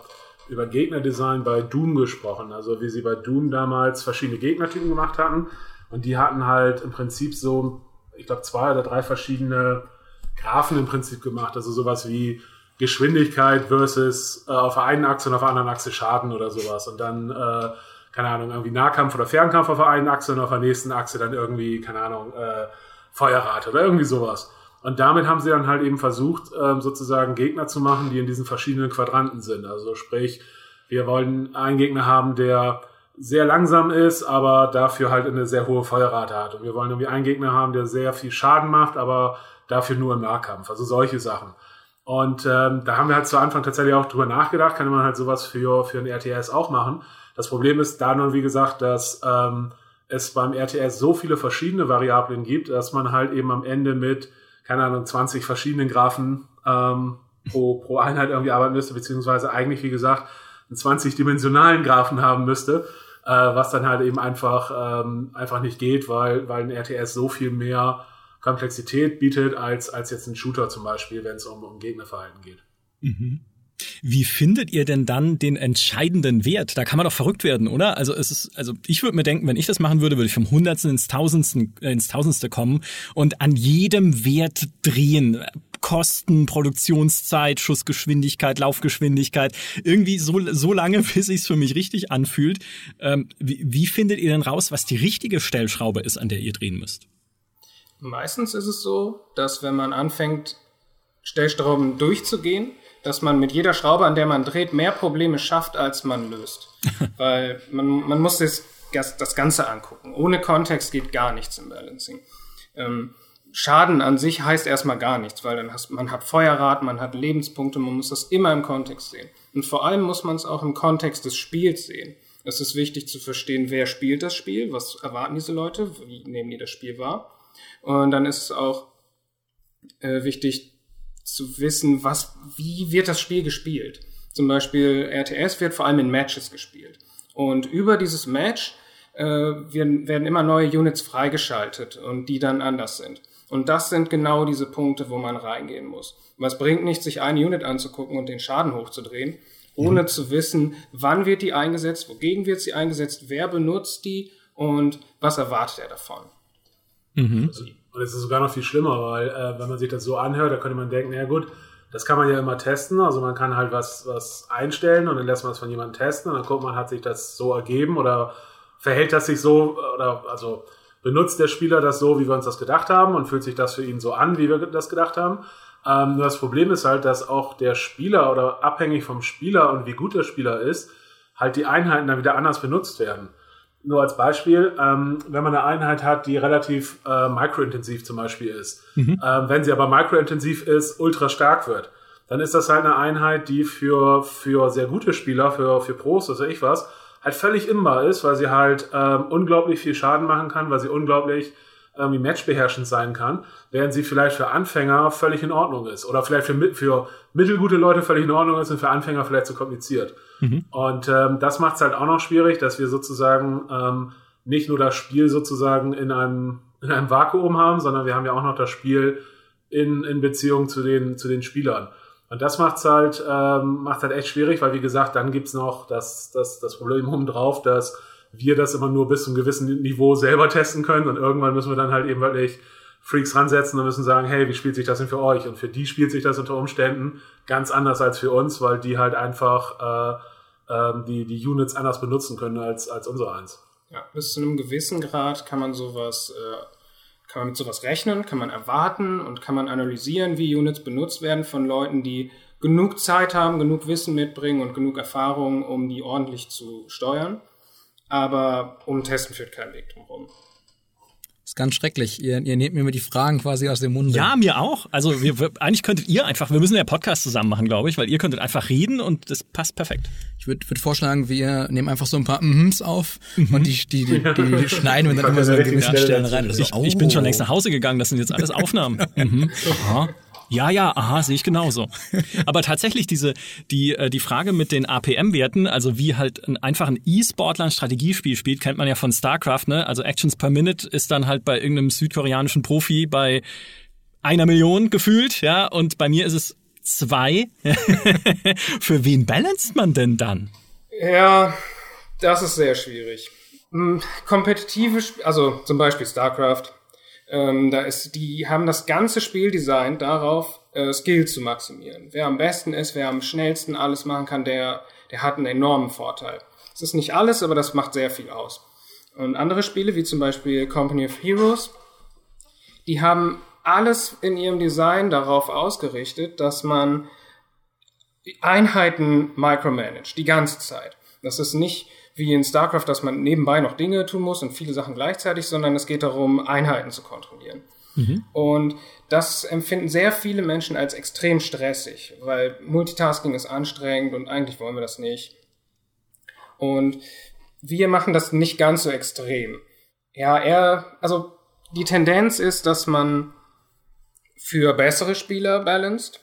über Gegnerdesign bei Doom gesprochen. Also wie sie bei Doom damals verschiedene Gegnertypen gemacht hatten. Und die hatten halt im Prinzip so, ich glaube, zwei oder drei verschiedene Graphen im Prinzip gemacht. Also sowas wie Geschwindigkeit versus äh, auf der einen Achse und auf der anderen Achse Schaden oder sowas. Und dann, äh, keine Ahnung, irgendwie Nahkampf oder Fernkampf auf der einen Achse und auf der nächsten Achse dann irgendwie, keine Ahnung, äh, Feuerrate oder irgendwie sowas. Und damit haben sie dann halt eben versucht, ähm, sozusagen Gegner zu machen, die in diesen verschiedenen Quadranten sind. Also sprich, wir wollen einen Gegner haben, der sehr langsam ist, aber dafür halt eine sehr hohe Feuerrate hat. Und wir wollen irgendwie einen Gegner haben, der sehr viel Schaden macht, aber dafür nur im Nahkampf. Also solche Sachen. Und ähm, da haben wir halt zu Anfang tatsächlich auch drüber nachgedacht, kann man halt sowas für, für ein RTS auch machen. Das Problem ist da nur, wie gesagt, dass ähm, es beim RTS so viele verschiedene Variablen gibt, dass man halt eben am Ende mit keine Ahnung, 20 verschiedenen Graphen ähm, pro, pro Einheit irgendwie arbeiten müsste, beziehungsweise eigentlich, wie gesagt, einen 20-dimensionalen Graphen haben müsste, äh, was dann halt eben einfach, ähm, einfach nicht geht, weil, weil ein RTS so viel mehr Komplexität bietet als, als jetzt ein Shooter zum Beispiel, wenn es um, um Gegnerverhalten geht. Mhm. Wie findet ihr denn dann den entscheidenden Wert? Da kann man doch verrückt werden, oder? Also es ist, also ich würde mir denken, wenn ich das machen würde, würde ich vom Hundertsten ins Tausendsten, äh, ins Tausendste kommen und an jedem Wert drehen. Kosten, Produktionszeit, Schussgeschwindigkeit, Laufgeschwindigkeit, irgendwie so, so lange, bis sich's für mich richtig anfühlt. Ähm, wie, wie findet ihr denn raus, was die richtige Stellschraube ist, an der ihr drehen müsst? Meistens ist es so, dass wenn man anfängt, Stellschrauben durchzugehen, dass man mit jeder Schraube, an der man dreht, mehr Probleme schafft, als man löst. Weil man, man muss das, das Ganze angucken. Ohne Kontext geht gar nichts im Balancing. Ähm, Schaden an sich heißt erstmal gar nichts, weil dann hast, man hat Feuerrad, man hat Lebenspunkte, man muss das immer im Kontext sehen. Und vor allem muss man es auch im Kontext des Spiels sehen. Es ist wichtig zu verstehen, wer spielt das Spiel, was erwarten diese Leute, wie nehmen die das Spiel wahr. Und dann ist es auch äh, wichtig, zu wissen, was, wie wird das Spiel gespielt. Zum Beispiel RTS wird vor allem in Matches gespielt. Und über dieses Match äh, werden, werden immer neue Units freigeschaltet und die dann anders sind. Und das sind genau diese Punkte, wo man reingehen muss. Was bringt nicht, sich eine Unit anzugucken und den Schaden hochzudrehen, ohne mhm. zu wissen, wann wird die eingesetzt, wogegen wird sie eingesetzt, wer benutzt die und was erwartet er davon. Mhm. Also und es ist sogar noch viel schlimmer, weil äh, wenn man sich das so anhört, da könnte man denken, na gut, das kann man ja immer testen. Also man kann halt was, was einstellen und dann lässt man es von jemandem testen und dann guckt man, hat sich das so ergeben oder verhält das sich so oder also benutzt der Spieler das so, wie wir uns das gedacht haben und fühlt sich das für ihn so an, wie wir das gedacht haben. Ähm, das Problem ist halt, dass auch der Spieler oder abhängig vom Spieler und wie gut der Spieler ist, halt die Einheiten dann wieder anders benutzt werden nur als Beispiel, ähm, wenn man eine Einheit hat, die relativ äh, microintensiv zum Beispiel ist, mhm. ähm, wenn sie aber microintensiv ist, ultra stark wird, dann ist das halt eine Einheit, die für, für sehr gute Spieler, für, für Pros, was weiß ich was, halt völlig imbar ist, weil sie halt ähm, unglaublich viel Schaden machen kann, weil sie unglaublich irgendwie matchbeherrschend sein kann, während sie vielleicht für Anfänger völlig in Ordnung ist oder vielleicht für, für mittelgute Leute völlig in Ordnung ist und für Anfänger vielleicht zu kompliziert. Mhm. Und ähm, das macht es halt auch noch schwierig, dass wir sozusagen ähm, nicht nur das Spiel sozusagen in einem, in einem Vakuum haben, sondern wir haben ja auch noch das Spiel in, in Beziehung zu den, zu den Spielern. Und das macht's halt, ähm, macht's halt echt schwierig, weil wie gesagt, dann gibt's noch das, das, das Problem drauf, dass wir das immer nur bis zu einem gewissen Niveau selber testen können und irgendwann müssen wir dann halt eben wirklich Freaks ransetzen und müssen sagen, hey, wie spielt sich das denn für euch? Und für die spielt sich das unter Umständen ganz anders als für uns, weil die halt einfach äh, äh, die, die Units anders benutzen können als, als unsere eins. Ja, bis zu einem gewissen Grad kann man sowas, äh, kann man mit sowas rechnen, kann man erwarten und kann man analysieren, wie Units benutzt werden von Leuten, die genug Zeit haben, genug Wissen mitbringen und genug Erfahrung, um die ordentlich zu steuern. Aber um Testen führt kein Weg drumherum. Das ist ganz schrecklich. Ihr, ihr nehmt mir immer die Fragen quasi aus dem Mund. Ja, mir auch. Also wir, wir, eigentlich könntet ihr einfach, wir müssen ja Podcast zusammen machen, glaube ich, weil ihr könntet einfach reden und das passt perfekt. Ich würde würd vorschlagen, wir nehmen einfach so ein paar Mhms auf mhm. und die, die, die, die schneiden wir dann immer so an gewissen Stellen rein. Ich, oh. ich bin schon längst nach Hause gegangen, das sind jetzt alles Aufnahmen. mhm. Aha. Ja, ja, aha, sehe ich genauso. Aber tatsächlich diese die äh, die Frage mit den APM-Werten, also wie halt ein, einfach ein E-Sportler ein Strategiespiel spielt, kennt man ja von StarCraft, ne? Also Actions per Minute ist dann halt bei irgendeinem südkoreanischen Profi bei einer Million gefühlt, ja, und bei mir ist es zwei. Für wen balanced man denn dann? Ja, das ist sehr schwierig. Hm, kompetitive, also zum Beispiel StarCraft, ähm, da ist, die haben das ganze Spiel designt darauf, äh, Skill zu maximieren. Wer am besten ist, wer am schnellsten alles machen kann, der, der hat einen enormen Vorteil. Es ist nicht alles, aber das macht sehr viel aus. Und andere Spiele, wie zum Beispiel Company of Heroes, die haben alles in ihrem Design darauf ausgerichtet, dass man Einheiten micromanagt, die ganze Zeit. Das ist nicht wie in StarCraft, dass man nebenbei noch Dinge tun muss und viele Sachen gleichzeitig, sondern es geht darum, Einheiten zu kontrollieren. Mhm. Und das empfinden sehr viele Menschen als extrem stressig, weil Multitasking ist anstrengend und eigentlich wollen wir das nicht. Und wir machen das nicht ganz so extrem. Ja, eher, also die Tendenz ist, dass man für bessere Spieler balanced,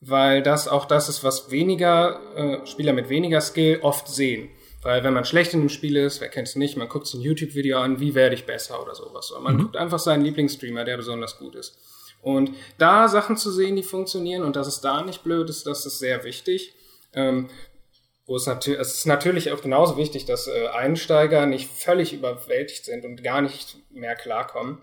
weil das auch das ist, was weniger äh, Spieler mit weniger Skill oft sehen. Weil wenn man schlecht in einem Spiel ist, wer kennt es nicht, man guckt sich ein YouTube-Video an, wie werde ich besser oder sowas. Oder man mhm. guckt einfach seinen Lieblingsstreamer, der besonders gut ist. Und da Sachen zu sehen, die funktionieren und dass es da nicht blöd ist, das ist sehr wichtig. Ähm, wo es, natürlich, es ist natürlich auch genauso wichtig, dass äh, Einsteiger nicht völlig überwältigt sind und gar nicht mehr klarkommen.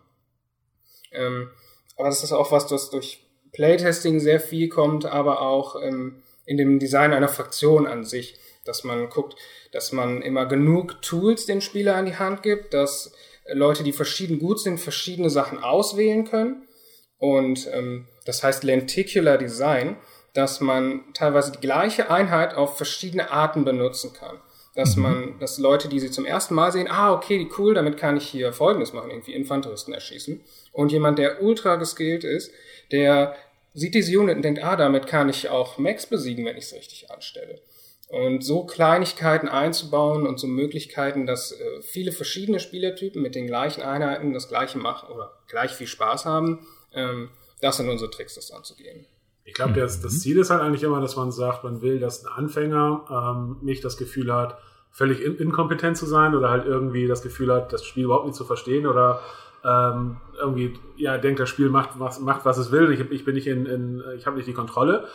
Ähm, aber das ist auch was, das durch Playtesting sehr viel kommt, aber auch ähm, in dem Design einer Fraktion an sich, dass man guckt, dass man immer genug Tools den Spieler an die Hand gibt, dass Leute, die verschieden gut sind, verschiedene Sachen auswählen können. Und ähm, das heißt Lenticular Design, dass man teilweise die gleiche Einheit auf verschiedene Arten benutzen kann. Dass mhm. man, dass Leute, die sie zum ersten Mal sehen, ah, okay, cool, damit kann ich hier Folgendes machen, irgendwie Infanteristen erschießen. Und jemand, der ultra geskillt ist, der sieht diese Unit und denkt, ah, damit kann ich auch Max besiegen, wenn ich es richtig anstelle. Und so Kleinigkeiten einzubauen und so Möglichkeiten, dass äh, viele verschiedene Spielertypen mit den gleichen Einheiten das gleiche machen oder gleich viel Spaß haben, ähm, das sind unsere Tricks, das anzugehen. Ich glaube, das, das Ziel ist halt eigentlich immer, dass man sagt, man will, dass ein Anfänger ähm, nicht das Gefühl hat, völlig in, inkompetent zu sein oder halt irgendwie das Gefühl hat, das Spiel überhaupt nicht zu verstehen oder ähm, irgendwie ja denkt, das Spiel macht was, macht, was es will. Ich, ich bin nicht in, in ich habe nicht die Kontrolle.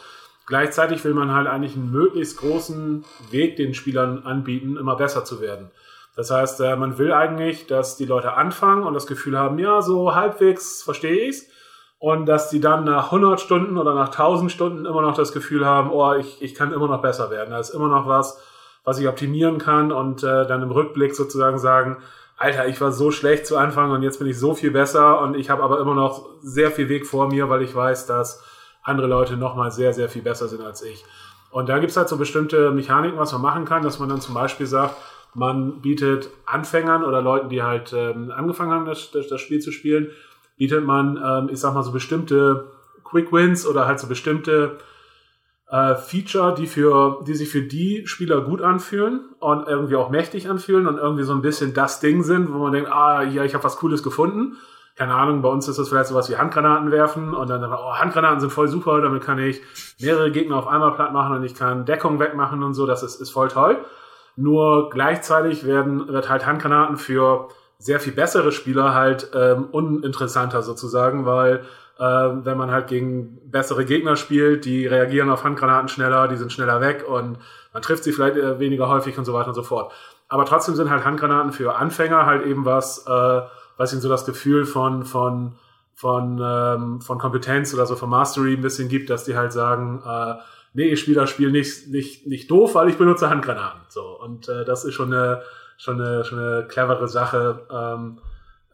Gleichzeitig will man halt eigentlich einen möglichst großen Weg den Spielern anbieten, immer besser zu werden. Das heißt, äh, man will eigentlich, dass die Leute anfangen und das Gefühl haben, ja, so halbwegs verstehe ich's. Und dass die dann nach 100 Stunden oder nach 1000 Stunden immer noch das Gefühl haben, oh, ich, ich kann immer noch besser werden. Da ist immer noch was, was ich optimieren kann und äh, dann im Rückblick sozusagen sagen, Alter, ich war so schlecht zu Anfang und jetzt bin ich so viel besser und ich habe aber immer noch sehr viel Weg vor mir, weil ich weiß, dass andere Leute nochmal sehr, sehr viel besser sind als ich. Und da gibt's halt so bestimmte Mechaniken, was man machen kann, dass man dann zum Beispiel sagt, man bietet Anfängern oder Leuten, die halt ähm, angefangen haben, das, das, das, Spiel zu spielen, bietet man, ähm, ich sag mal, so bestimmte Quick Wins oder halt so bestimmte äh, Feature, die für, die sich für die Spieler gut anfühlen und irgendwie auch mächtig anfühlen und irgendwie so ein bisschen das Ding sind, wo man denkt, ah, ja, ich habe was Cooles gefunden keine Ahnung, bei uns ist das vielleicht sowas wie Handgranaten werfen und dann, oh, Handgranaten sind voll super, damit kann ich mehrere Gegner auf einmal platt machen und ich kann Deckung wegmachen und so, das ist, ist voll toll. Nur gleichzeitig werden, wird halt Handgranaten für sehr viel bessere Spieler halt ähm, uninteressanter sozusagen, weil äh, wenn man halt gegen bessere Gegner spielt, die reagieren auf Handgranaten schneller, die sind schneller weg und man trifft sie vielleicht äh, weniger häufig und so weiter und so fort. Aber trotzdem sind halt Handgranaten für Anfänger halt eben was, äh, was ihnen so das Gefühl von, von, von, ähm, von Kompetenz oder so von Mastery ein bisschen gibt, dass die halt sagen, äh, nee, ich spiele das Spiel nicht, nicht, nicht doof, weil ich benutze Handgranaten. So. Und äh, das ist schon eine, schon eine, schon eine clevere Sache, ähm,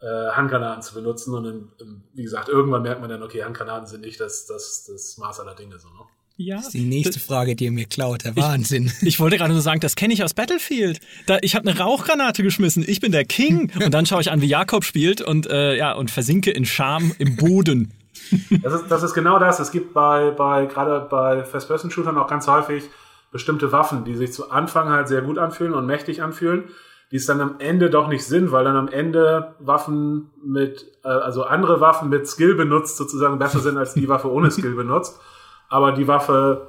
äh, Handgranaten zu benutzen. Und in, in, wie gesagt, irgendwann merkt man dann, okay, Handgranaten sind nicht das, das, das Maß aller Dinge. So, ne? Ja, das ist die nächste Frage, die ihr mir klaut. Der Wahnsinn. Ich, ich wollte gerade nur sagen, das kenne ich aus Battlefield. Da, ich habe eine Rauchgranate geschmissen. Ich bin der King. Und dann schaue ich an, wie Jakob spielt und äh, ja und versinke in Scham im Boden. Das ist, das ist genau das. Es gibt bei, bei gerade bei First-Person-Shootern auch ganz häufig bestimmte Waffen, die sich zu Anfang halt sehr gut anfühlen und mächtig anfühlen, die es dann am Ende doch nicht sind, weil dann am Ende Waffen mit, äh, also andere Waffen mit Skill benutzt sozusagen besser sind als die Waffe ohne Skill benutzt. Aber die Waffe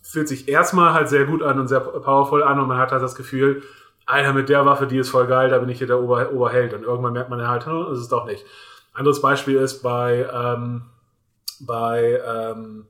fühlt sich erstmal halt sehr gut an und sehr powerful an und man hat halt das Gefühl, Alter, mit der Waffe, die ist voll geil, da bin ich hier der Ober Oberheld. Und irgendwann merkt man halt, hm, ist es doch nicht. Anderes Beispiel ist bei, ähm, bei ähm,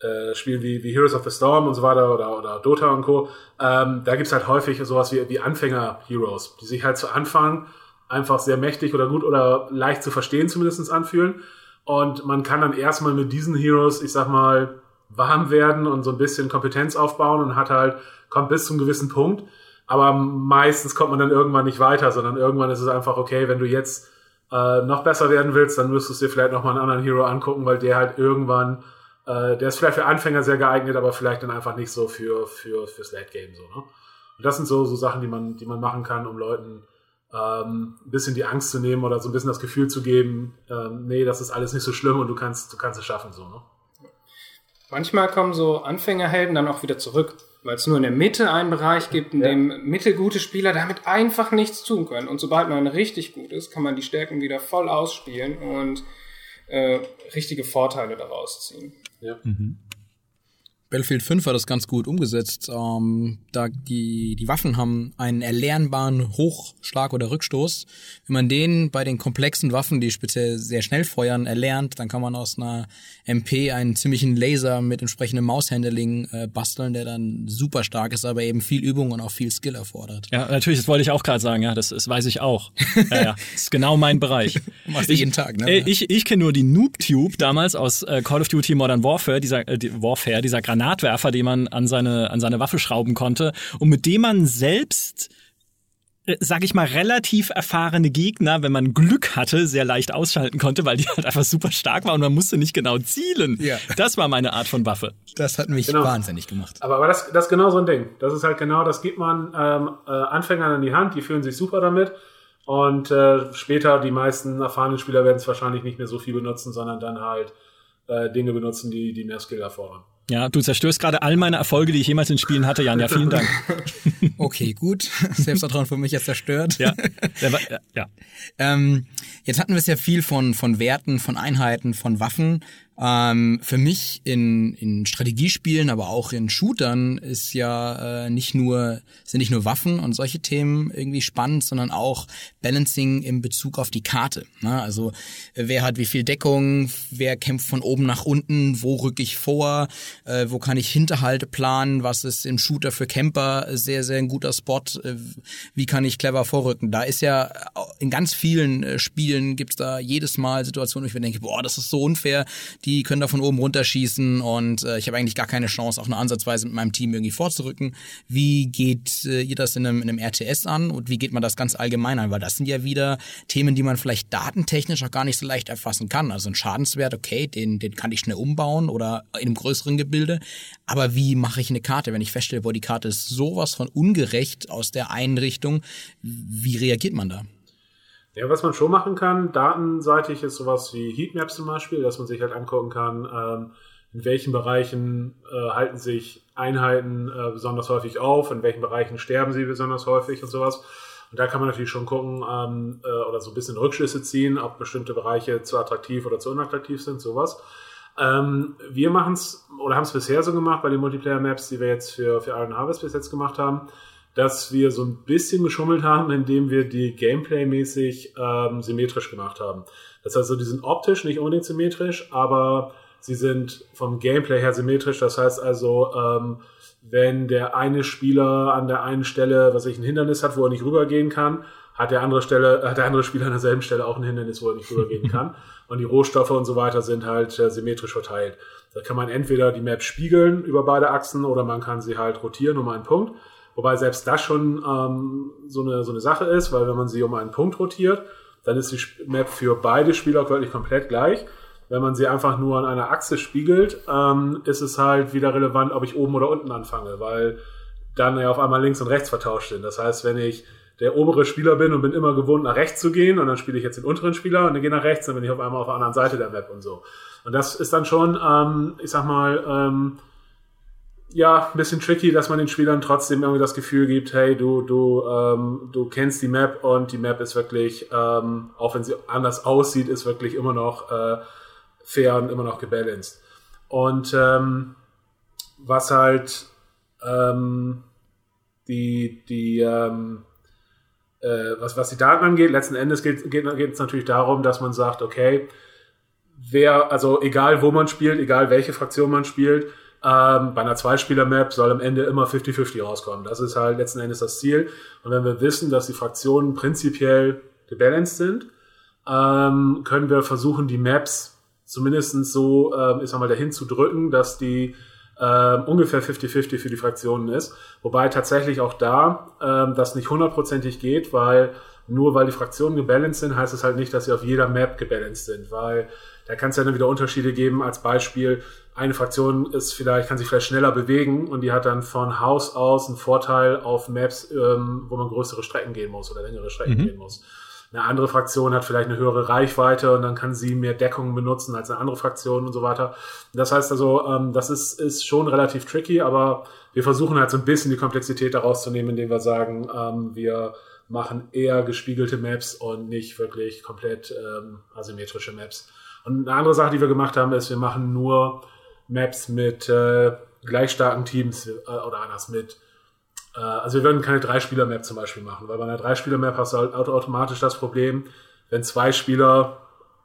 äh, Spielen wie, wie Heroes of the Storm und so weiter oder, oder Dota und Co. Ähm, da gibt's halt häufig sowas wie, wie Anfänger-Heroes, die sich halt zu Anfang einfach sehr mächtig oder gut oder leicht zu verstehen zumindestens anfühlen. Und man kann dann erstmal mit diesen Heroes, ich sag mal, warm werden und so ein bisschen Kompetenz aufbauen und hat halt, kommt bis zum gewissen Punkt. Aber meistens kommt man dann irgendwann nicht weiter, sondern irgendwann ist es einfach, okay, wenn du jetzt äh, noch besser werden willst, dann müsstest du dir vielleicht noch mal einen anderen Hero angucken, weil der halt irgendwann, äh, der ist vielleicht für Anfänger sehr geeignet, aber vielleicht dann einfach nicht so für, für, fürs Late Game, so, ne? Und das sind so, so Sachen, die man, die man machen kann, um Leuten ähm, ein bisschen die Angst zu nehmen oder so ein bisschen das Gefühl zu geben, ähm, nee, das ist alles nicht so schlimm und du kannst, du kannst es schaffen, so, ne? Manchmal kommen so Anfängerhelden dann auch wieder zurück, weil es nur in der Mitte einen Bereich gibt, in ja. dem mittelgute Spieler damit einfach nichts tun können. Und sobald man richtig gut ist, kann man die Stärken wieder voll ausspielen und äh, richtige Vorteile daraus ziehen. Ja. Mhm. Battlefield 5 hat das ganz gut umgesetzt. Ähm, da die, die Waffen haben einen erlernbaren Hochschlag oder Rückstoß. Wenn man den bei den komplexen Waffen, die speziell sehr schnell feuern, erlernt, dann kann man aus einer MP einen ziemlichen Laser mit entsprechendem Maushandling äh, basteln, der dann super stark ist, aber eben viel Übung und auch viel Skill erfordert. Ja, natürlich, das wollte ich auch gerade sagen, ja, das, das weiß ich auch. ja, ja, das ist genau mein Bereich. Machst ich, jeden Tag, ne? Äh, ich, ich kenne nur die Noob-Tube damals aus äh, Call of Duty Modern Warfare, dieser äh, Warfare, dieser Granat Granatwerfer, den man an seine, an seine Waffe schrauben konnte und mit dem man selbst sag ich mal, relativ erfahrene Gegner, wenn man Glück hatte, sehr leicht ausschalten konnte, weil die halt einfach super stark waren und man musste nicht genau zielen. Ja. Das war meine Art von Waffe. Das hat mich genau. wahnsinnig gemacht. Aber, aber das, das ist genau so ein Ding. Das ist halt genau, das gibt man ähm, äh, Anfängern in die Hand, die fühlen sich super damit. Und äh, später, die meisten erfahrenen Spieler werden es wahrscheinlich nicht mehr so viel benutzen, sondern dann halt äh, Dinge benutzen, die, die mehr Skill erfordern. Ja, du zerstörst gerade all meine Erfolge, die ich jemals in Spielen hatte, Jan. Ja, vielen Dank. Okay, gut. Selbstvertrauen für mich ist zerstört. Ja. ja. Ähm, jetzt hatten wir es ja viel von, von Werten, von Einheiten, von Waffen. Ähm, für mich in, in Strategiespielen, aber auch in Shootern ist ja äh, nicht nur sind nicht nur Waffen und solche Themen irgendwie spannend, sondern auch Balancing in Bezug auf die Karte. Ne? Also wer hat wie viel Deckung, wer kämpft von oben nach unten, wo rück ich vor, äh, wo kann ich Hinterhalte planen, was ist im Shooter für Camper sehr sehr ein guter Spot, äh, wie kann ich clever vorrücken. Da ist ja in ganz vielen äh, Spielen gibt's da jedes Mal Situationen, wo ich mir denke, boah, das ist so unfair die können da von oben runterschießen und äh, ich habe eigentlich gar keine Chance, auch nur ansatzweise mit meinem Team irgendwie vorzurücken. Wie geht äh, ihr das in einem, in einem RTS an und wie geht man das ganz allgemein an? Weil das sind ja wieder Themen, die man vielleicht datentechnisch auch gar nicht so leicht erfassen kann. Also ein Schadenswert, okay, den, den kann ich schnell umbauen oder in einem größeren Gebilde. Aber wie mache ich eine Karte, wenn ich feststelle, boah, die Karte ist sowas von ungerecht aus der Einrichtung? Wie reagiert man da? Ja, was man schon machen kann, datenseitig ist sowas wie Heatmaps zum Beispiel, dass man sich halt angucken kann, ähm, in welchen Bereichen äh, halten sich Einheiten äh, besonders häufig auf, in welchen Bereichen sterben sie besonders häufig und sowas. Und da kann man natürlich schon gucken ähm, äh, oder so ein bisschen Rückschlüsse ziehen, ob bestimmte Bereiche zu attraktiv oder zu unattraktiv sind, sowas. Ähm, wir machen es oder haben es bisher so gemacht bei den Multiplayer-Maps, die wir jetzt für, für Iron Harvest bis jetzt gemacht haben, dass wir so ein bisschen geschummelt haben, indem wir die Gameplay-mäßig ähm, symmetrisch gemacht haben. Das heißt, also, die sind optisch nicht unbedingt symmetrisch, aber sie sind vom Gameplay her symmetrisch. Das heißt also, ähm, wenn der eine Spieler an der einen Stelle, was ich ein Hindernis hat, wo er nicht rübergehen kann, hat der andere Stelle, hat der andere Spieler an derselben Stelle auch ein Hindernis, wo er nicht rübergehen kann. Und die Rohstoffe und so weiter sind halt äh, symmetrisch verteilt. Da kann man entweder die Map spiegeln über beide Achsen oder man kann sie halt rotieren um einen Punkt. Wobei selbst das schon ähm, so, eine, so eine Sache ist, weil wenn man sie um einen Punkt rotiert, dann ist die Map für beide Spieler wirklich komplett gleich. Wenn man sie einfach nur an einer Achse spiegelt, ähm, ist es halt wieder relevant, ob ich oben oder unten anfange, weil dann ja auf einmal links und rechts vertauscht sind. Das heißt, wenn ich der obere Spieler bin und bin immer gewohnt, nach rechts zu gehen und dann spiele ich jetzt den unteren Spieler und dann gehe nach rechts, dann bin ich auf einmal auf der anderen Seite der Map und so. Und das ist dann schon, ähm, ich sag mal, ähm, ja, ein bisschen tricky, dass man den Spielern trotzdem irgendwie das Gefühl gibt, hey, du, du, ähm, du kennst die Map und die Map ist wirklich, ähm, auch wenn sie anders aussieht, ist wirklich immer noch äh, fair und immer noch gebalanced. Und ähm, was halt ähm, die, die ähm, äh, was, was die Daten angeht, letzten Endes geht, es natürlich darum, dass man sagt, okay, wer, also egal wo man spielt, egal welche Fraktion man spielt, ähm, bei einer Zweispieler-Map soll am Ende immer 50-50 rauskommen. Das ist halt letzten Endes das Ziel. Und wenn wir wissen, dass die Fraktionen prinzipiell gebalanced sind, ähm, können wir versuchen, die Maps zumindest so, ähm, ich sag mal, dahin zu drücken, dass die ähm, ungefähr 50-50 für die Fraktionen ist. Wobei tatsächlich auch da ähm, das nicht hundertprozentig geht, weil nur weil die Fraktionen gebalanced sind, heißt es halt nicht, dass sie auf jeder Map gebalanced sind, weil da kann es ja dann wieder Unterschiede geben. Als Beispiel, eine Fraktion ist vielleicht, kann sich vielleicht schneller bewegen und die hat dann von Haus aus einen Vorteil auf Maps, ähm, wo man größere Strecken gehen muss oder längere Strecken mhm. gehen muss. Eine andere Fraktion hat vielleicht eine höhere Reichweite und dann kann sie mehr Deckung benutzen als eine andere Fraktion und so weiter. Das heißt also, ähm, das ist, ist schon relativ tricky, aber wir versuchen halt so ein bisschen die Komplexität daraus zu nehmen, indem wir sagen, ähm, wir machen eher gespiegelte Maps und nicht wirklich komplett ähm, asymmetrische Maps. Und eine andere Sache, die wir gemacht haben, ist, wir machen nur Maps mit äh, gleich starken Teams äh, oder anders mit äh, also wir würden keine Drei-Spieler-Map zum Beispiel machen, weil bei einer Drei-Spieler-Map hast du halt automatisch das Problem, wenn zwei Spieler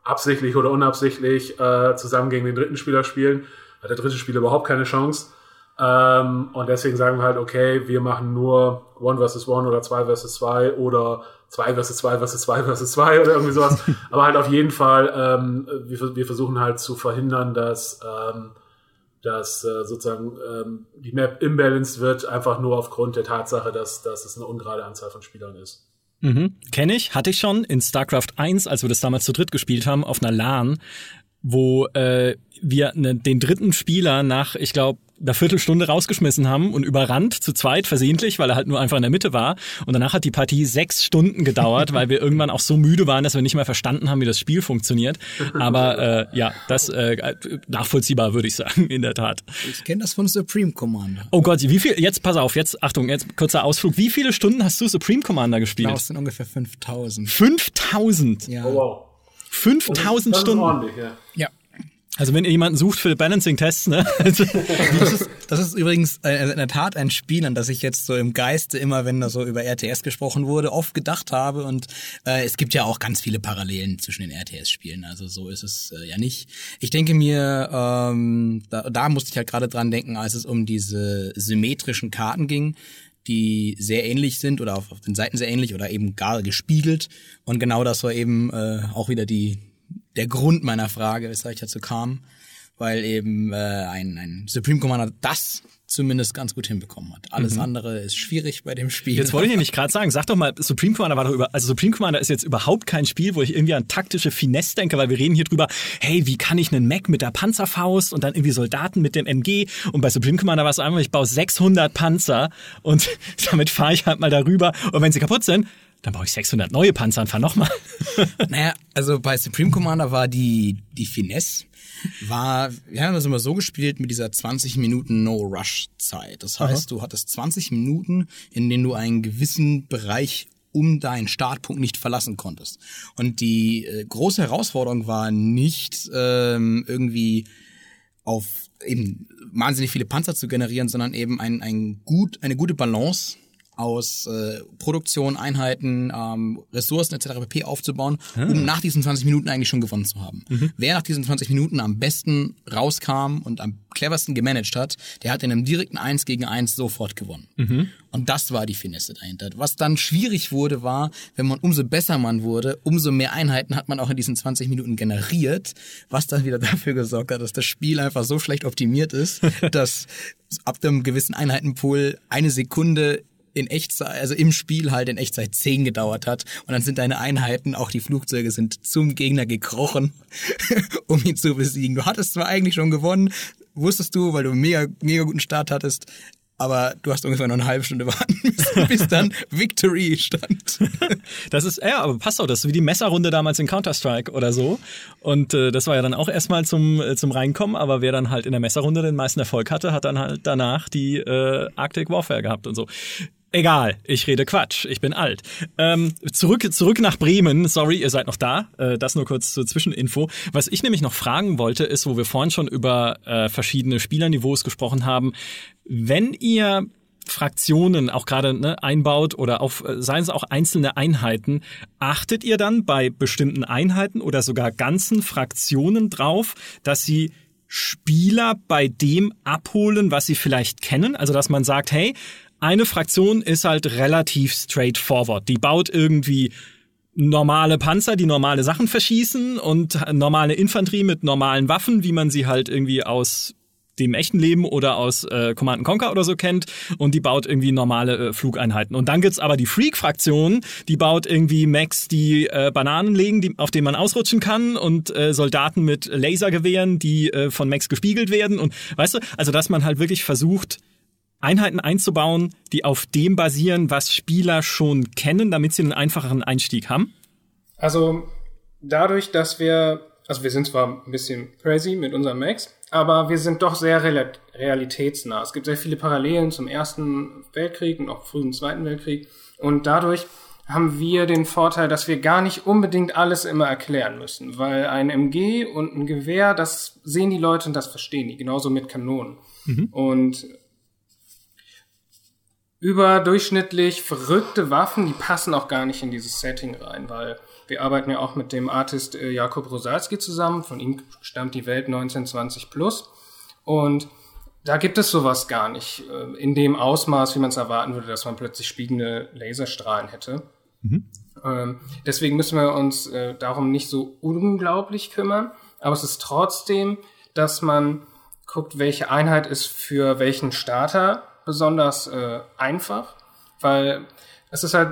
absichtlich oder unabsichtlich äh, zusammen gegen den dritten Spieler spielen, hat der dritte Spieler überhaupt keine Chance. Ähm, und deswegen sagen wir halt, okay, wir machen nur One versus One oder Zwei versus Zwei oder Zwei versus Zwei versus Zwei versus Zwei oder irgendwie sowas. Aber halt auf jeden Fall, ähm, wir, wir versuchen halt zu verhindern, dass ähm, dass äh, sozusagen ähm, die Map imbalanced wird, einfach nur aufgrund der Tatsache, dass, dass es eine ungerade Anzahl von Spielern ist. Mhm. Kenne ich, hatte ich schon in StarCraft 1, als wir das damals zu dritt gespielt haben, auf einer LAN, wo äh, wir ne, den dritten Spieler nach, ich glaube, einer Viertelstunde rausgeschmissen haben und überrannt zu zweit versehentlich, weil er halt nur einfach in der Mitte war. Und danach hat die Partie sechs Stunden gedauert, weil wir irgendwann auch so müde waren, dass wir nicht mehr verstanden haben, wie das Spiel funktioniert. Aber äh, ja, das äh, nachvollziehbar, würde ich sagen, in der Tat. Ich kenne das von Supreme Commander. Oh Gott, wie viel? Jetzt pass auf, jetzt Achtung, jetzt kurzer Ausflug. Wie viele Stunden hast du Supreme Commander gespielt? Das sind ungefähr 5000. 5000? Ja. Oh, wow. 5000 Stunden. Ja. ja. Also wenn ihr jemanden sucht für Balancing-Tests, ne? das, ist, das ist übrigens äh, in der Tat ein Spiel, an das ich jetzt so im Geiste immer, wenn da so über RTS gesprochen wurde, oft gedacht habe. Und äh, es gibt ja auch ganz viele Parallelen zwischen den RTS-Spielen. Also so ist es äh, ja nicht. Ich denke mir, ähm, da, da musste ich halt gerade dran denken, als es um diese symmetrischen Karten ging die sehr ähnlich sind oder auf, auf den Seiten sehr ähnlich oder eben gar gespiegelt. Und genau das war eben äh, auch wieder die, der Grund meiner Frage, weshalb ich dazu kam, weil eben äh, ein, ein Supreme Commander das zumindest ganz gut hinbekommen hat. Alles mhm. andere ist schwierig bei dem Spiel. Jetzt wollte ich nämlich gerade sagen, sag doch mal, Supreme Commander war doch über, also Supreme Commander ist jetzt überhaupt kein Spiel, wo ich irgendwie an taktische Finesse denke, weil wir reden hier drüber, hey, wie kann ich einen Mac mit der Panzerfaust und dann irgendwie Soldaten mit dem MG und bei Supreme Commander war es einfach, ich baue 600 Panzer und damit fahre ich halt mal darüber und wenn sie kaputt sind, dann baue ich 600 neue Panzer und fahre nochmal. naja, also bei Supreme Commander war die, die Finesse, war, wir haben das immer so gespielt mit dieser 20 Minuten No-Rush-Zeit. Das heißt, Aha. du hattest 20 Minuten, in denen du einen gewissen Bereich um deinen Startpunkt nicht verlassen konntest. Und die äh, große Herausforderung war nicht ähm, irgendwie auf eben wahnsinnig viele Panzer zu generieren, sondern eben ein, ein gut, eine gute Balance aus äh, Produktion, Einheiten, ähm, Ressourcen etc. pp. aufzubauen, um nach diesen 20 Minuten eigentlich schon gewonnen zu haben. Wer nach diesen 20 Minuten am besten rauskam und am cleversten gemanagt hat, der hat in einem direkten 1 gegen 1 sofort gewonnen. Und das war die Finesse dahinter. Was dann schwierig wurde, war, wenn man umso besser man wurde, umso mehr Einheiten hat man auch in diesen 20 Minuten generiert, was dann wieder dafür gesorgt hat, dass das Spiel einfach so schlecht optimiert ist, dass ab einem gewissen Einheitenpool eine Sekunde in Echtzeit, also im Spiel halt in Echtzeit 10 gedauert hat und dann sind deine Einheiten, auch die Flugzeuge sind zum Gegner gekrochen, um ihn zu besiegen. Du hattest zwar eigentlich schon gewonnen, wusstest du, weil du einen mega, mega guten Start hattest, aber du hast ungefähr noch eine halbe Stunde warten müssen, bis dann Victory stand. Das ist, ja, aber passt auch, das ist wie die Messerrunde damals in Counter-Strike oder so. Und äh, das war ja dann auch erstmal zum, äh, zum Reinkommen, aber wer dann halt in der Messerrunde den meisten Erfolg hatte, hat dann halt danach die äh, Arctic Warfare gehabt und so. Egal, ich rede Quatsch, ich bin alt. Ähm, zurück, zurück nach Bremen, sorry, ihr seid noch da, äh, das nur kurz zur Zwischeninfo. Was ich nämlich noch fragen wollte, ist, wo wir vorhin schon über äh, verschiedene Spielerniveaus gesprochen haben, wenn ihr Fraktionen auch gerade ne, einbaut oder auf, äh, seien es auch einzelne Einheiten, achtet ihr dann bei bestimmten Einheiten oder sogar ganzen Fraktionen drauf, dass sie Spieler bei dem abholen, was sie vielleicht kennen? Also dass man sagt, hey, eine Fraktion ist halt relativ straightforward. Die baut irgendwie normale Panzer, die normale Sachen verschießen und normale Infanterie mit normalen Waffen, wie man sie halt irgendwie aus dem echten Leben oder aus äh, Command Conquer oder so kennt und die baut irgendwie normale äh, Flugeinheiten. Und dann gibt's aber die Freak-Fraktion, die baut irgendwie Mechs, die äh, Bananen legen, die, auf denen man ausrutschen kann und äh, Soldaten mit Lasergewehren, die äh, von Mechs gespiegelt werden und weißt du, also dass man halt wirklich versucht, Einheiten einzubauen, die auf dem basieren, was Spieler schon kennen, damit sie einen einfacheren Einstieg haben? Also dadurch, dass wir, also wir sind zwar ein bisschen crazy mit unserem Max, aber wir sind doch sehr realitätsnah. Es gibt sehr viele Parallelen zum Ersten Weltkrieg und auch frühen Zweiten Weltkrieg. Und dadurch haben wir den Vorteil, dass wir gar nicht unbedingt alles immer erklären müssen, weil ein MG und ein Gewehr, das sehen die Leute und das verstehen die, genauso mit Kanonen. Mhm. Und überdurchschnittlich verrückte Waffen, die passen auch gar nicht in dieses Setting rein, weil wir arbeiten ja auch mit dem Artist äh, Jakob Rosalski zusammen, von ihm stammt die Welt 1920 plus und da gibt es sowas gar nicht äh, in dem Ausmaß, wie man es erwarten würde, dass man plötzlich spiegelnde Laserstrahlen hätte. Mhm. Ähm, deswegen müssen wir uns äh, darum nicht so unglaublich kümmern, aber es ist trotzdem, dass man guckt, welche Einheit ist für welchen Starter besonders äh, einfach, weil es ist halt,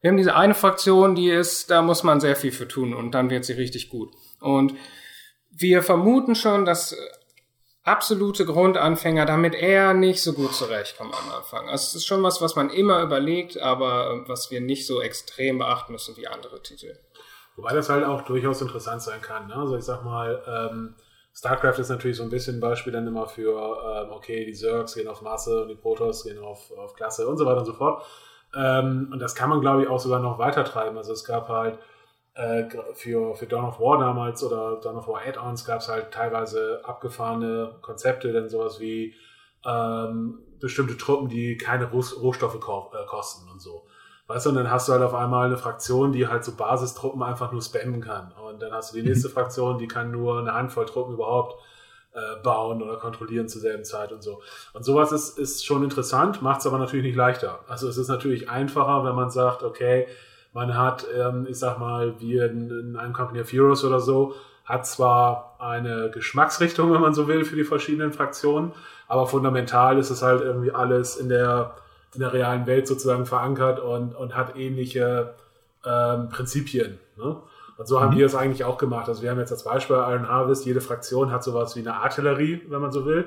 wir haben diese eine Fraktion, die ist, da muss man sehr viel für tun und dann wird sie richtig gut. Und wir vermuten schon, dass absolute Grundanfänger damit eher nicht so gut zurechtkommen am Anfang. Also es ist schon was, was man immer überlegt, aber was wir nicht so extrem beachten müssen wie andere Titel. Wobei das halt auch durchaus interessant sein kann. Ne? Also ich sag mal, ähm, StarCraft ist natürlich so ein bisschen ein Beispiel dann immer für, ähm, okay, die Zergs gehen auf Masse und die Protoss gehen auf, auf Klasse und so weiter und so fort. Ähm, und das kann man, glaube ich, auch sogar noch weiter treiben. Also es gab halt äh, für, für Dawn of War damals oder Dawn of War Add-ons gab es halt teilweise abgefahrene Konzepte, denn sowas wie ähm, bestimmte Truppen, die keine Rohstoffe äh, kosten und so. Weißt du, und dann hast du halt auf einmal eine Fraktion, die halt so Basistruppen einfach nur spammen kann. Und dann hast du die mhm. nächste Fraktion, die kann nur eine Handvoll Truppen überhaupt äh, bauen oder kontrollieren zur selben Zeit und so. Und sowas ist, ist schon interessant, macht es aber natürlich nicht leichter. Also es ist natürlich einfacher, wenn man sagt, okay, man hat, ähm, ich sag mal, wie in, in einem Company of Heroes oder so, hat zwar eine Geschmacksrichtung, wenn man so will, für die verschiedenen Fraktionen, aber fundamental ist es halt irgendwie alles in der in der realen Welt sozusagen verankert und, und hat ähnliche ähm, Prinzipien. Ne? Und so haben mhm. wir es eigentlich auch gemacht. Also wir haben jetzt als Beispiel Iron Harvest, jede Fraktion hat sowas wie eine Artillerie, wenn man so will.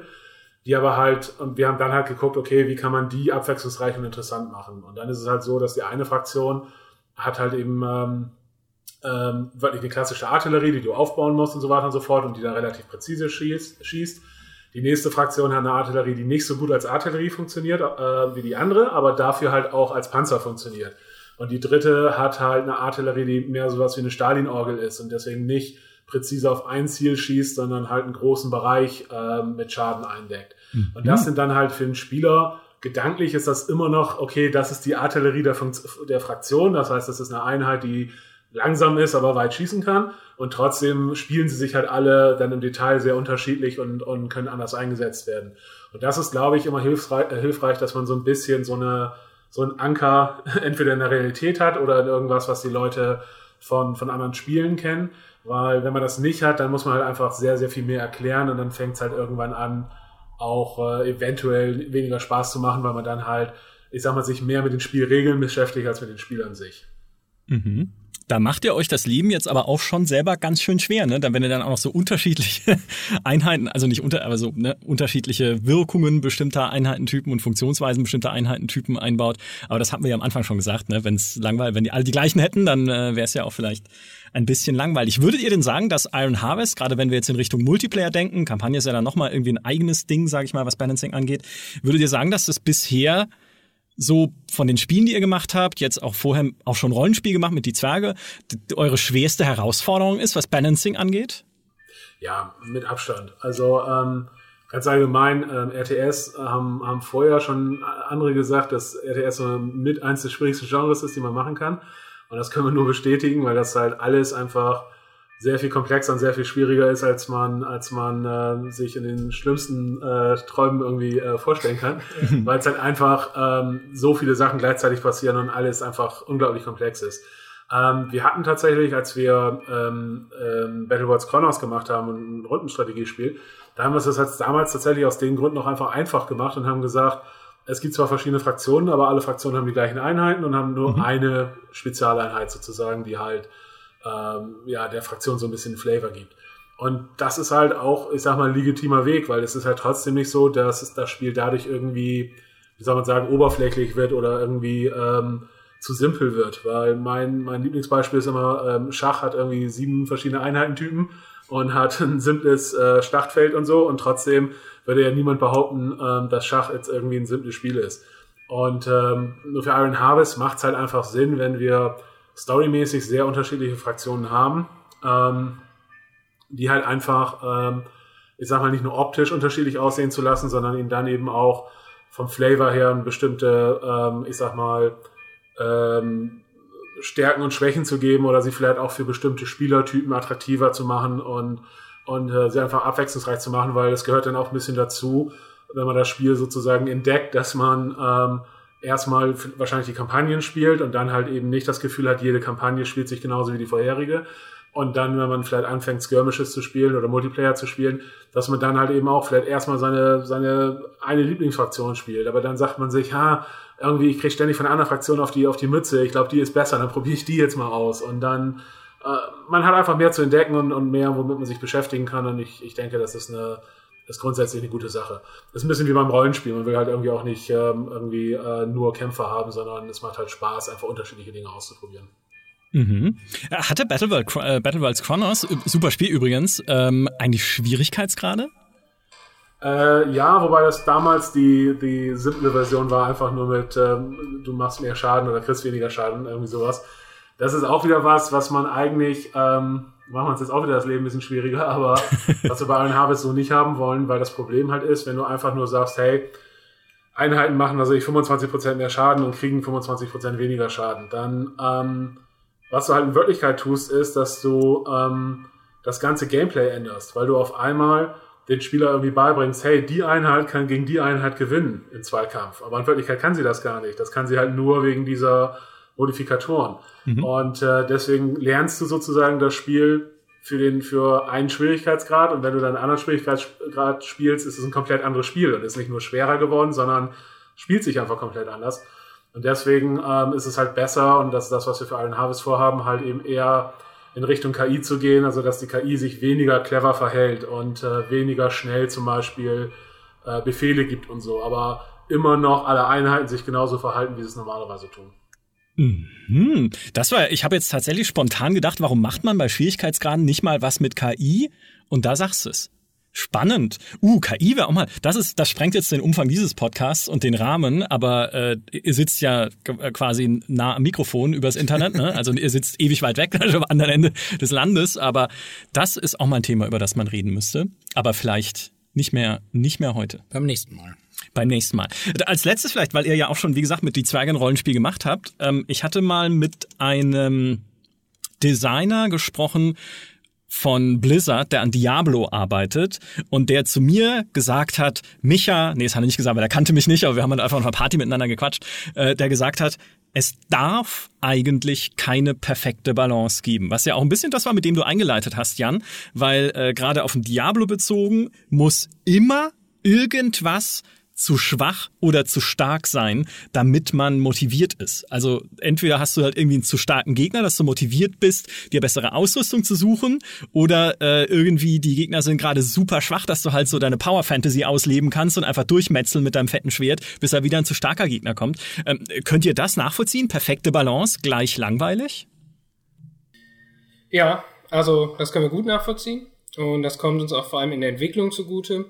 Die aber halt, und wir haben dann halt geguckt, okay, wie kann man die abwechslungsreich und interessant machen? Und dann ist es halt so, dass die eine Fraktion hat halt eben ähm, ähm, wirklich eine klassische Artillerie, die du aufbauen musst und so weiter und so fort und die dann relativ präzise schießt. schießt. Die nächste Fraktion hat eine Artillerie, die nicht so gut als Artillerie funktioniert äh, wie die andere, aber dafür halt auch als Panzer funktioniert. Und die dritte hat halt eine Artillerie, die mehr sowas wie eine Stalin-Orgel ist und deswegen nicht präzise auf ein Ziel schießt, sondern halt einen großen Bereich äh, mit Schaden eindeckt. Mhm. Und das sind dann halt für den Spieler gedanklich ist das immer noch, okay, das ist die Artillerie der, Fun der Fraktion. Das heißt, das ist eine Einheit, die langsam ist, aber weit schießen kann. Und trotzdem spielen sie sich halt alle dann im Detail sehr unterschiedlich und, und können anders eingesetzt werden. Und das ist, glaube ich, immer hilfreich, äh, hilfreich, dass man so ein bisschen so eine so ein Anker entweder in der Realität hat oder in irgendwas, was die Leute von, von anderen Spielen kennen. Weil wenn man das nicht hat, dann muss man halt einfach sehr, sehr viel mehr erklären und dann fängt es halt irgendwann an, auch äh, eventuell weniger Spaß zu machen, weil man dann halt, ich sag mal, sich mehr mit den Spielregeln beschäftigt als mit den Spielern sich. Mhm. Da macht ihr euch das Leben jetzt aber auch schon selber ganz schön schwer, ne? Dann, wenn ihr dann auch noch so unterschiedliche Einheiten, also nicht unter, aber so ne, unterschiedliche Wirkungen bestimmter Einheitentypen und Funktionsweisen bestimmter Einheitentypen einbaut. Aber das hatten wir ja am Anfang schon gesagt, ne? Wenn es langweilig, wenn die alle die gleichen hätten, dann äh, wäre es ja auch vielleicht ein bisschen langweilig. Würdet ihr denn sagen, dass Iron Harvest, gerade wenn wir jetzt in Richtung Multiplayer denken, Kampagne ist ja dann nochmal irgendwie ein eigenes Ding, sage ich mal, was Balancing angeht, würdet ihr sagen, dass das bisher so von den Spielen, die ihr gemacht habt, jetzt auch vorher auch schon Rollenspiel gemacht mit die Zwerge, eure schwerste Herausforderung ist, was Balancing angeht? Ja, mit Abstand. Also ähm, ganz allgemein, ähm, RTS haben, haben vorher schon andere gesagt, dass RTS mit eins des schwierigsten Genres ist, die man machen kann. Und das können wir nur bestätigen, weil das halt alles einfach sehr viel komplexer und sehr viel schwieriger ist, als man, als man äh, sich in den schlimmsten äh, Träumen irgendwie äh, vorstellen kann, weil es halt einfach ähm, so viele Sachen gleichzeitig passieren und alles einfach unglaublich komplex ist. Ähm, wir hatten tatsächlich, als wir ähm, ähm, Battlebots Chronos gemacht haben und ein Rundenstrategiespiel, da haben wir es das damals tatsächlich aus den Gründen auch einfach einfach gemacht und haben gesagt, es gibt zwar verschiedene Fraktionen, aber alle Fraktionen haben die gleichen Einheiten und haben nur mhm. eine Spezialeinheit sozusagen, die halt ähm, ja, der Fraktion so ein bisschen Flavor gibt. Und das ist halt auch, ich sag mal, ein legitimer Weg, weil es ist halt trotzdem nicht so, dass das Spiel dadurch irgendwie, wie soll man sagen, oberflächlich wird oder irgendwie ähm, zu simpel wird. Weil mein, mein Lieblingsbeispiel ist immer, ähm, Schach hat irgendwie sieben verschiedene Einheitentypen und hat ein simples äh, Schlachtfeld und so und trotzdem würde ja niemand behaupten, ähm, dass Schach jetzt irgendwie ein simples Spiel ist. Und ähm, nur für Iron Harvest macht es halt einfach Sinn, wenn wir storymäßig sehr unterschiedliche Fraktionen haben, ähm, die halt einfach, ähm, ich sag mal, nicht nur optisch unterschiedlich aussehen zu lassen, sondern ihnen dann eben auch vom Flavor her bestimmte, ähm, ich sag mal, ähm, Stärken und Schwächen zu geben oder sie vielleicht auch für bestimmte Spielertypen attraktiver zu machen und, und äh, sie einfach abwechslungsreich zu machen, weil es gehört dann auch ein bisschen dazu, wenn man das Spiel sozusagen entdeckt, dass man ähm, erstmal wahrscheinlich die Kampagnen spielt und dann halt eben nicht das Gefühl hat, jede Kampagne spielt sich genauso wie die vorherige. Und dann, wenn man vielleicht anfängt, Skirmishes zu spielen oder Multiplayer zu spielen, dass man dann halt eben auch vielleicht erstmal seine, seine eine Lieblingsfraktion spielt. Aber dann sagt man sich, ha, irgendwie, ich krieg ständig von einer Fraktion auf die, auf die Mütze, ich glaube, die ist besser, dann probiere ich die jetzt mal aus. Und dann, äh, man hat einfach mehr zu entdecken und, und mehr, womit man sich beschäftigen kann. Und ich, ich denke, das ist eine, ist grundsätzlich eine gute Sache. Das ist ein bisschen wie beim Rollenspiel. Man will halt irgendwie auch nicht ähm, irgendwie äh, nur Kämpfer haben, sondern es macht halt Spaß, einfach unterschiedliche Dinge auszuprobieren. Mhm. Hatte Battleworld, äh, Battleworlds Chronos, super Spiel übrigens, ähm, eigentlich Schwierigkeitsgrade? Äh, ja, wobei das damals die, die simple Version war, einfach nur mit, ähm, du machst mehr Schaden oder kriegst weniger Schaden, irgendwie sowas. Das ist auch wieder was, was man eigentlich ähm, machen wir uns jetzt auch wieder das Leben ein bisschen schwieriger, aber was wir bei allen Harvest so nicht haben wollen, weil das Problem halt ist, wenn du einfach nur sagst, hey, Einheiten machen also ich 25% mehr Schaden und kriegen 25% weniger Schaden, dann ähm, was du halt in Wirklichkeit tust, ist, dass du ähm, das ganze Gameplay änderst, weil du auf einmal den Spieler irgendwie beibringst, hey, die Einheit kann gegen die Einheit gewinnen im Zweikampf. Aber in Wirklichkeit kann sie das gar nicht. Das kann sie halt nur wegen dieser Modifikatoren. Mhm. Und äh, deswegen lernst du sozusagen das Spiel für den für einen Schwierigkeitsgrad und wenn du dann einen anderen Schwierigkeitsgrad spielst, ist es ein komplett anderes Spiel und ist nicht nur schwerer geworden, sondern spielt sich einfach komplett anders. Und deswegen ähm, ist es halt besser und das ist das, was wir für Iron Harvest vorhaben, halt eben eher in Richtung KI zu gehen, also dass die KI sich weniger clever verhält und äh, weniger schnell zum Beispiel äh, Befehle gibt und so, aber immer noch alle Einheiten sich genauso verhalten, wie sie es normalerweise tun. Mhm. Das war, ich habe jetzt tatsächlich spontan gedacht, warum macht man bei Schwierigkeitsgraden nicht mal was mit KI? Und da sagst du es. Spannend. Uh, KI wäre auch mal. Das ist, das sprengt jetzt den Umfang dieses Podcasts und den Rahmen, aber äh, ihr sitzt ja äh, quasi nah am Mikrofon übers Internet, ne? Also ihr sitzt ewig weit weg, also am anderen Ende des Landes, aber das ist auch mal ein Thema, über das man reden müsste. Aber vielleicht Nicht mehr, nicht mehr heute. Beim nächsten Mal. Beim nächsten Mal. Als letztes vielleicht, weil ihr ja auch schon, wie gesagt, mit die Zwerge ein Rollenspiel gemacht habt. Ähm, ich hatte mal mit einem Designer gesprochen, von Blizzard, der an Diablo arbeitet und der zu mir gesagt hat, Micha, nee, das hat er nicht gesagt, weil er kannte mich nicht, aber wir haben halt einfach auf einer Party miteinander gequatscht, äh, der gesagt hat, es darf eigentlich keine perfekte Balance geben. Was ja auch ein bisschen das war, mit dem du eingeleitet hast, Jan, weil äh, gerade auf den Diablo bezogen muss immer irgendwas zu schwach oder zu stark sein, damit man motiviert ist. Also entweder hast du halt irgendwie einen zu starken Gegner, dass du motiviert bist, dir bessere Ausrüstung zu suchen, oder äh, irgendwie die Gegner sind gerade super schwach, dass du halt so deine Power Fantasy ausleben kannst und einfach durchmetzeln mit deinem fetten Schwert, bis da wieder ein zu starker Gegner kommt. Ähm, könnt ihr das nachvollziehen? Perfekte Balance, gleich langweilig? Ja, also das können wir gut nachvollziehen. Und das kommt uns auch vor allem in der Entwicklung zugute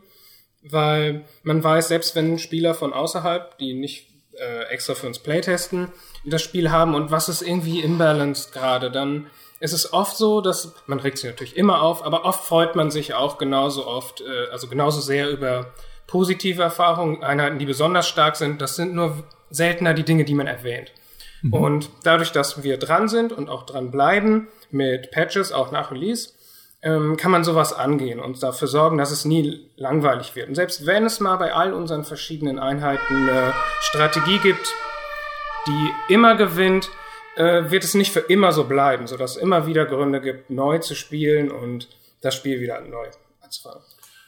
weil man weiß, selbst wenn Spieler von außerhalb, die nicht äh, extra für uns Playtesten, das Spiel haben und was ist irgendwie imbalanced gerade, dann ist es oft so, dass man regt sich natürlich immer auf, aber oft freut man sich auch genauso oft, äh, also genauso sehr über positive Erfahrungen, Einheiten, die besonders stark sind. Das sind nur seltener die Dinge, die man erwähnt. Mhm. Und dadurch, dass wir dran sind und auch dran bleiben mit Patches, auch nach Release, ähm, kann man sowas angehen und dafür sorgen, dass es nie langweilig wird. Und selbst wenn es mal bei all unseren verschiedenen Einheiten eine Strategie gibt, die immer gewinnt, äh, wird es nicht für immer so bleiben, sodass es immer wieder Gründe gibt, neu zu spielen und das Spiel wieder neu anzufangen.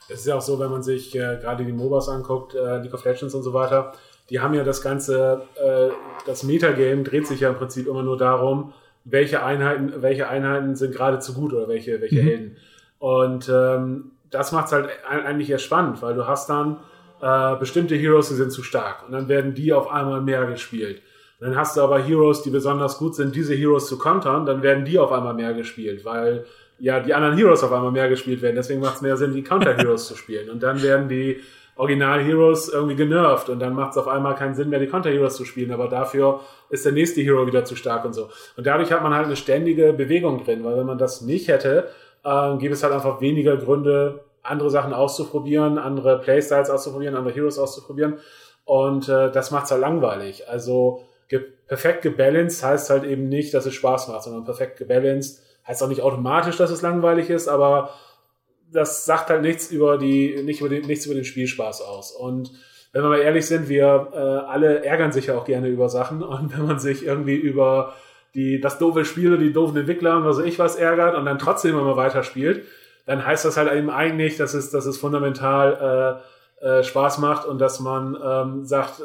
Es ist ja auch so, wenn man sich äh, gerade die MOBAs anguckt, äh, League of Legends und so weiter, die haben ja das ganze, äh, das Metagame dreht sich ja im Prinzip immer nur darum, welche Einheiten, welche Einheiten sind gerade zu gut oder welche, welche mhm. Helden. Und ähm, das macht es halt eigentlich eher spannend, weil du hast dann äh, bestimmte Heroes, die sind zu stark und dann werden die auf einmal mehr gespielt. Und dann hast du aber Heroes, die besonders gut sind, diese Heroes zu kontern, dann werden die auf einmal mehr gespielt, weil ja die anderen Heroes auf einmal mehr gespielt werden. Deswegen macht es mehr Sinn, die Counter-Heroes zu spielen. Und dann werden die Original-Heroes irgendwie genervt und dann macht es auf einmal keinen Sinn mehr, die Counter-Heroes zu spielen, aber dafür ist der nächste Hero wieder zu stark und so. Und dadurch hat man halt eine ständige Bewegung drin, weil wenn man das nicht hätte, äh, gäbe es halt einfach weniger Gründe, andere Sachen auszuprobieren, andere Playstyles auszuprobieren, andere Heroes auszuprobieren und äh, das macht es halt langweilig. Also ge perfekt gebalanced heißt halt eben nicht, dass es Spaß macht, sondern perfekt gebalanced heißt auch nicht automatisch, dass es langweilig ist, aber das sagt halt nichts über die, nicht über den, nichts über den Spielspaß aus. Und wenn wir mal ehrlich sind, wir äh, alle ärgern sich ja auch gerne über Sachen. Und wenn man sich irgendwie über die, das doofe Spiel, die doofen Entwickler und was weiß ich was ärgert und dann trotzdem immer weiter spielt, dann heißt das halt eben eigentlich, dass es, dass es fundamental äh, äh, Spaß macht und dass man ähm, sagt, äh,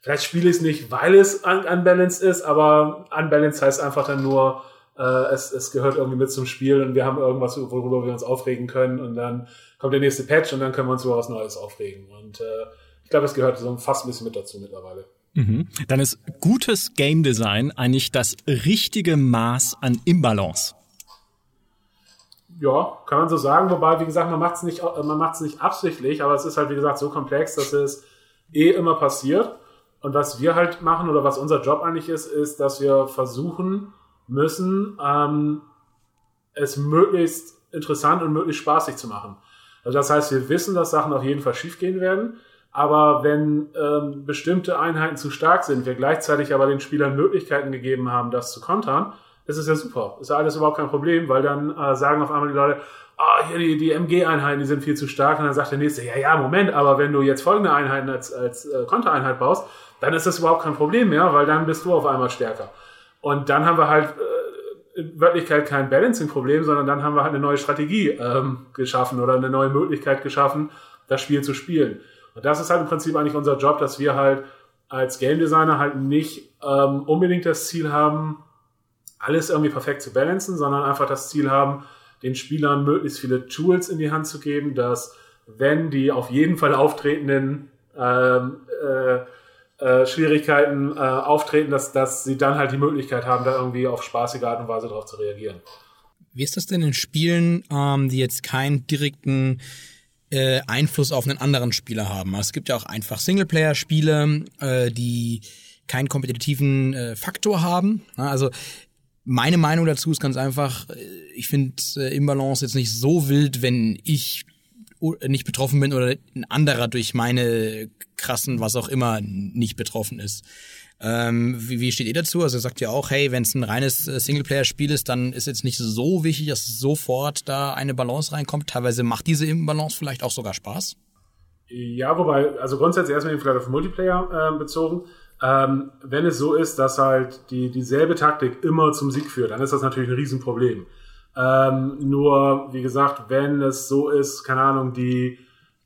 vielleicht spiele ich es nicht, weil es un unbalanced ist, aber unbalanced heißt einfach dann nur, äh, es, es gehört irgendwie mit zum Spiel und wir haben irgendwas, worüber wir uns aufregen können und dann kommt der nächste Patch und dann können wir uns über was Neues aufregen. Und äh, ich glaube, es gehört so fast ein bisschen mit dazu mittlerweile. Mhm. Dann ist gutes Game Design eigentlich das richtige Maß an Imbalance. Ja, kann man so sagen. Wobei, wie gesagt, man macht es nicht, man macht's nicht absichtlich, aber es ist halt, wie gesagt, so komplex, dass es eh immer passiert. Und was wir halt machen oder was unser Job eigentlich ist, ist, dass wir versuchen, müssen, ähm, es möglichst interessant und möglichst spaßig zu machen. Also das heißt, wir wissen, dass Sachen auf jeden Fall schiefgehen werden, aber wenn ähm, bestimmte Einheiten zu stark sind, wir gleichzeitig aber den Spielern Möglichkeiten gegeben haben, das zu kontern, ist es ja super. Ist ja alles überhaupt kein Problem, weil dann äh, sagen auf einmal die Leute, ah, hier die, die MG-Einheiten, die sind viel zu stark. Und dann sagt der nächste, ja, ja, Moment, aber wenn du jetzt folgende Einheiten als, als äh, Kontereinheit baust, dann ist das überhaupt kein Problem mehr, weil dann bist du auf einmal stärker. Und dann haben wir halt äh, in Wirklichkeit kein Balancing-Problem, sondern dann haben wir halt eine neue Strategie ähm, geschaffen oder eine neue Möglichkeit geschaffen, das Spiel zu spielen. Und das ist halt im Prinzip eigentlich unser Job, dass wir halt als Game Designer halt nicht ähm, unbedingt das Ziel haben, alles irgendwie perfekt zu balancen, sondern einfach das Ziel haben, den Spielern möglichst viele Tools in die Hand zu geben, dass wenn die auf jeden Fall auftretenden ähm, äh, äh, Schwierigkeiten äh, auftreten, dass, dass sie dann halt die Möglichkeit haben, da irgendwie auf spaßige Art und Weise darauf zu reagieren. Wie ist das denn in Spielen, ähm, die jetzt keinen direkten äh, Einfluss auf einen anderen Spieler haben? Also es gibt ja auch einfach Singleplayer-Spiele, äh, die keinen kompetitiven äh, Faktor haben. Also meine Meinung dazu ist ganz einfach, äh, ich finde äh, Imbalance jetzt nicht so wild, wenn ich nicht betroffen bin oder ein anderer durch meine krassen, was auch immer, nicht betroffen ist. Ähm, wie, wie steht ihr dazu? Also sagt ihr auch, hey, wenn es ein reines äh, Singleplayer-Spiel ist, dann ist jetzt nicht so wichtig, dass sofort da eine Balance reinkommt. Teilweise macht diese Imbalance vielleicht auch sogar Spaß. Ja, wobei, also grundsätzlich erstmal vielleicht auf Multiplayer äh, bezogen. Ähm, wenn es so ist, dass halt die, dieselbe Taktik immer zum Sieg führt, dann ist das natürlich ein Riesenproblem. Ähm, nur, wie gesagt, wenn es so ist, keine Ahnung, die,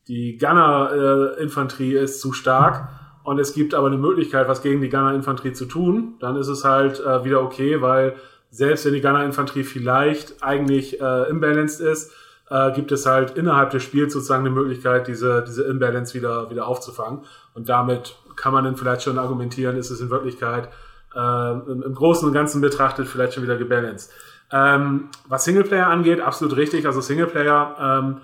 die Gunner-Infanterie äh, ist zu stark, und es gibt aber eine Möglichkeit, was gegen die Gunner-Infanterie zu tun, dann ist es halt äh, wieder okay, weil selbst wenn die Gunner-Infanterie vielleicht eigentlich äh, imbalanced ist, äh, gibt es halt innerhalb des Spiels sozusagen eine Möglichkeit, diese, diese Imbalance wieder, wieder aufzufangen. Und damit kann man dann vielleicht schon argumentieren, ist es in Wirklichkeit äh, im, im Großen und Ganzen betrachtet vielleicht schon wieder gebalanced. Ähm, was Singleplayer angeht, absolut richtig. Also Singleplayer ähm,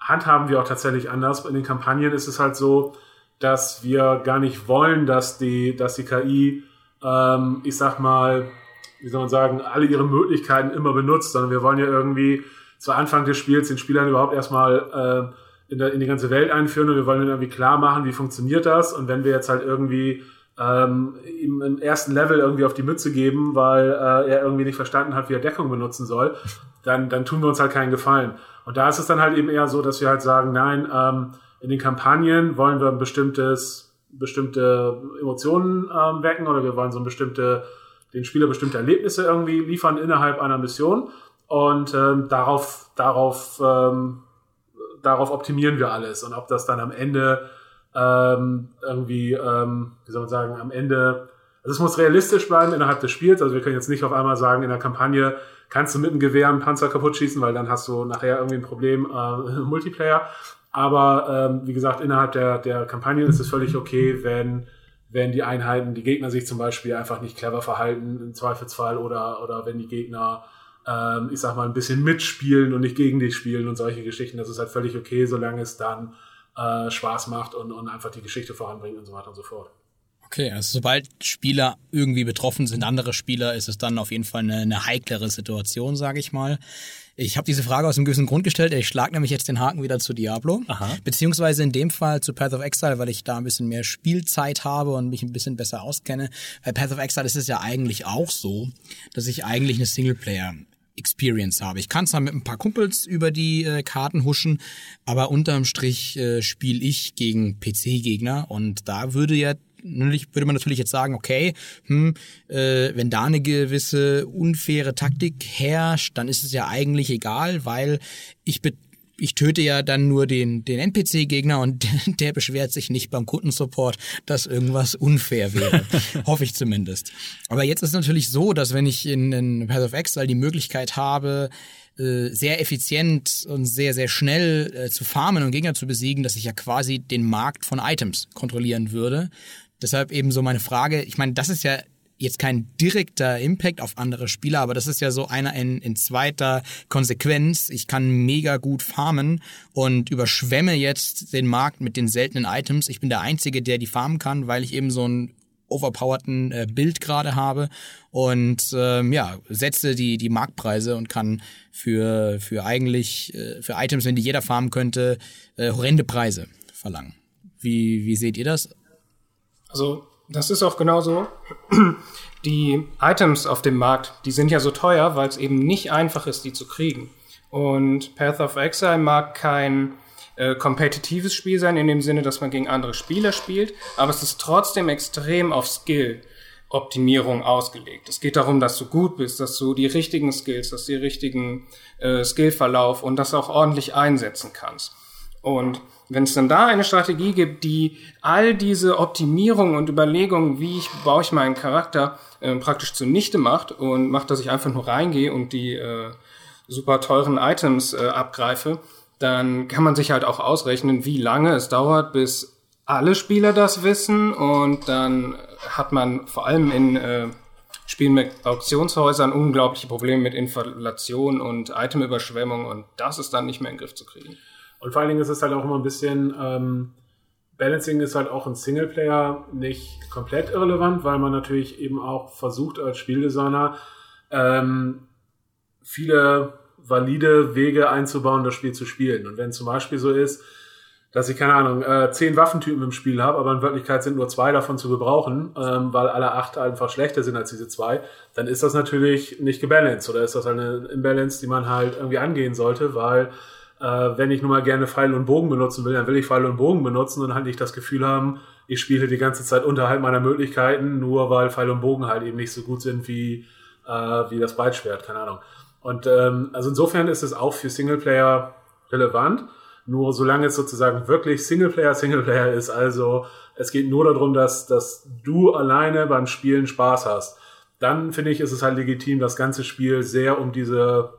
handhaben wir auch tatsächlich anders. In den Kampagnen ist es halt so, dass wir gar nicht wollen, dass die, dass die KI, ähm, ich sag mal, wie soll man sagen, alle ihre Möglichkeiten immer benutzt, sondern wir wollen ja irgendwie zu Anfang des Spiels den Spielern überhaupt erstmal äh, in, der, in die ganze Welt einführen und wir wollen ihnen irgendwie klar machen, wie funktioniert das. Und wenn wir jetzt halt irgendwie ähm, ihm im ersten Level irgendwie auf die Mütze geben, weil äh, er irgendwie nicht verstanden hat, wie er Deckung benutzen soll, dann, dann tun wir uns halt keinen Gefallen. Und da ist es dann halt eben eher so, dass wir halt sagen, nein, ähm, in den Kampagnen wollen wir ein bestimmtes, bestimmte Emotionen ähm, wecken oder wir wollen so ein bestimmte, den Spieler bestimmte Erlebnisse irgendwie liefern innerhalb einer Mission und ähm, darauf, darauf, ähm, darauf optimieren wir alles und ob das dann am Ende ähm, irgendwie, ähm, wie soll man sagen, am Ende, also es muss realistisch bleiben innerhalb des Spiels, also wir können jetzt nicht auf einmal sagen, in der Kampagne kannst du mit einem Gewehr einen Panzer kaputt schießen, weil dann hast du nachher irgendwie ein Problem äh, Multiplayer, aber ähm, wie gesagt, innerhalb der, der Kampagne ist es völlig okay, wenn, wenn die Einheiten, die Gegner sich zum Beispiel einfach nicht clever verhalten, im Zweifelsfall, oder, oder wenn die Gegner, ähm, ich sag mal, ein bisschen mitspielen und nicht gegen dich spielen und solche Geschichten. Das ist halt völlig okay, solange es dann äh, Spaß macht und, und einfach die Geschichte voranbringt und so weiter und so fort. Okay, also sobald Spieler irgendwie betroffen sind, andere Spieler, ist es dann auf jeden Fall eine, eine heiklere Situation, sage ich mal. Ich habe diese Frage aus einem gewissen Grund gestellt. Ich schlage nämlich jetzt den Haken wieder zu Diablo. Aha. Beziehungsweise in dem Fall zu Path of Exile, weil ich da ein bisschen mehr Spielzeit habe und mich ein bisschen besser auskenne. Bei Path of Exile ist es ja eigentlich auch so, dass ich eigentlich eine Singleplayer Experience habe. Ich kann zwar mit ein paar Kumpels über die äh, Karten huschen, aber unterm Strich äh, spiele ich gegen PC-Gegner und da würde ja würde man natürlich jetzt sagen, okay, hm, äh, wenn da eine gewisse unfaire Taktik herrscht, dann ist es ja eigentlich egal, weil ich ich töte ja dann nur den, den NPC-Gegner und der, beschwert sich nicht beim Kundensupport, dass irgendwas unfair wäre. Hoffe ich zumindest. Aber jetzt ist es natürlich so, dass wenn ich in, in Path of Exile die Möglichkeit habe, äh, sehr effizient und sehr, sehr schnell äh, zu farmen und Gegner zu besiegen, dass ich ja quasi den Markt von Items kontrollieren würde. Deshalb eben so meine Frage, ich meine, das ist ja jetzt kein direkter Impact auf andere Spieler, aber das ist ja so einer in, in zweiter Konsequenz. Ich kann mega gut farmen und überschwemme jetzt den Markt mit den seltenen Items. Ich bin der Einzige, der die farmen kann, weil ich eben so einen overpowerten äh, Bild gerade habe und ähm, ja setze die die Marktpreise und kann für für eigentlich äh, für Items, wenn die jeder farmen könnte, äh, horrende Preise verlangen. Wie wie seht ihr das? Also das ist auch genauso. Die Items auf dem Markt, die sind ja so teuer, weil es eben nicht einfach ist, die zu kriegen. Und Path of Exile mag kein äh, kompetitives Spiel sein, in dem Sinne, dass man gegen andere Spieler spielt, aber es ist trotzdem extrem auf Skill. Optimierung ausgelegt. Es geht darum, dass du gut bist, dass du die richtigen Skills, dass du die richtigen äh, Skillverlauf und das auch ordentlich einsetzen kannst. Und wenn es dann da eine Strategie gibt, die all diese Optimierungen und Überlegungen, wie ich baue ich meinen Charakter äh, praktisch zunichte macht und macht, dass ich einfach nur reingehe und die äh, super teuren Items äh, abgreife, dann kann man sich halt auch ausrechnen, wie lange es dauert, bis alle Spieler das wissen und dann hat man vor allem in äh, Spielen mit Auktionshäusern unglaubliche Probleme mit Inflation und Itemüberschwemmung und das ist dann nicht mehr in den Griff zu kriegen. Und vor allen Dingen ist es halt auch immer ein bisschen, ähm, Balancing ist halt auch ein Singleplayer nicht komplett irrelevant, weil man natürlich eben auch versucht als Spieldesigner ähm, viele valide Wege einzubauen, das Spiel zu spielen. Und wenn zum Beispiel so ist, dass ich, keine Ahnung, äh, zehn Waffentypen im Spiel habe, aber in Wirklichkeit sind nur zwei davon zu gebrauchen, ähm, weil alle acht einfach schlechter sind als diese zwei, dann ist das natürlich nicht gebalanced oder ist das eine Imbalance, die man halt irgendwie angehen sollte, weil äh, wenn ich nun mal gerne Pfeil und Bogen benutzen will, dann will ich Pfeil und Bogen benutzen und halt nicht das Gefühl haben, ich spiele die ganze Zeit unterhalb meiner Möglichkeiten, nur weil Pfeil und Bogen halt eben nicht so gut sind wie, äh, wie das Breitschwert, keine Ahnung. Und ähm, also insofern ist es auch für Singleplayer relevant. Nur solange es sozusagen wirklich Singleplayer, Singleplayer ist, also es geht nur darum, dass, dass du alleine beim Spielen Spaß hast, dann finde ich, ist es halt legitim, das ganze Spiel sehr um diese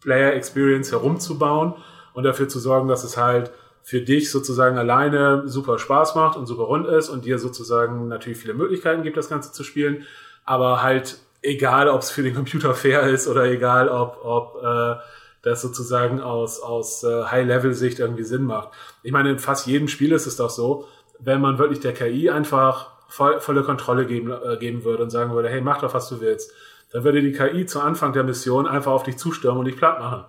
Player Experience herumzubauen und dafür zu sorgen, dass es halt für dich sozusagen alleine super Spaß macht und super rund ist und dir sozusagen natürlich viele Möglichkeiten gibt, das Ganze zu spielen, aber halt egal, ob es für den Computer fair ist oder egal, ob, ob äh, das sozusagen aus, aus äh, High-Level-Sicht irgendwie Sinn macht. Ich meine, in fast jedem Spiel ist es doch so, wenn man wirklich der KI einfach voll, volle Kontrolle geben, äh, geben würde und sagen würde, hey, mach doch, was du willst, dann würde die KI zu Anfang der Mission einfach auf dich zustürmen und dich platt machen.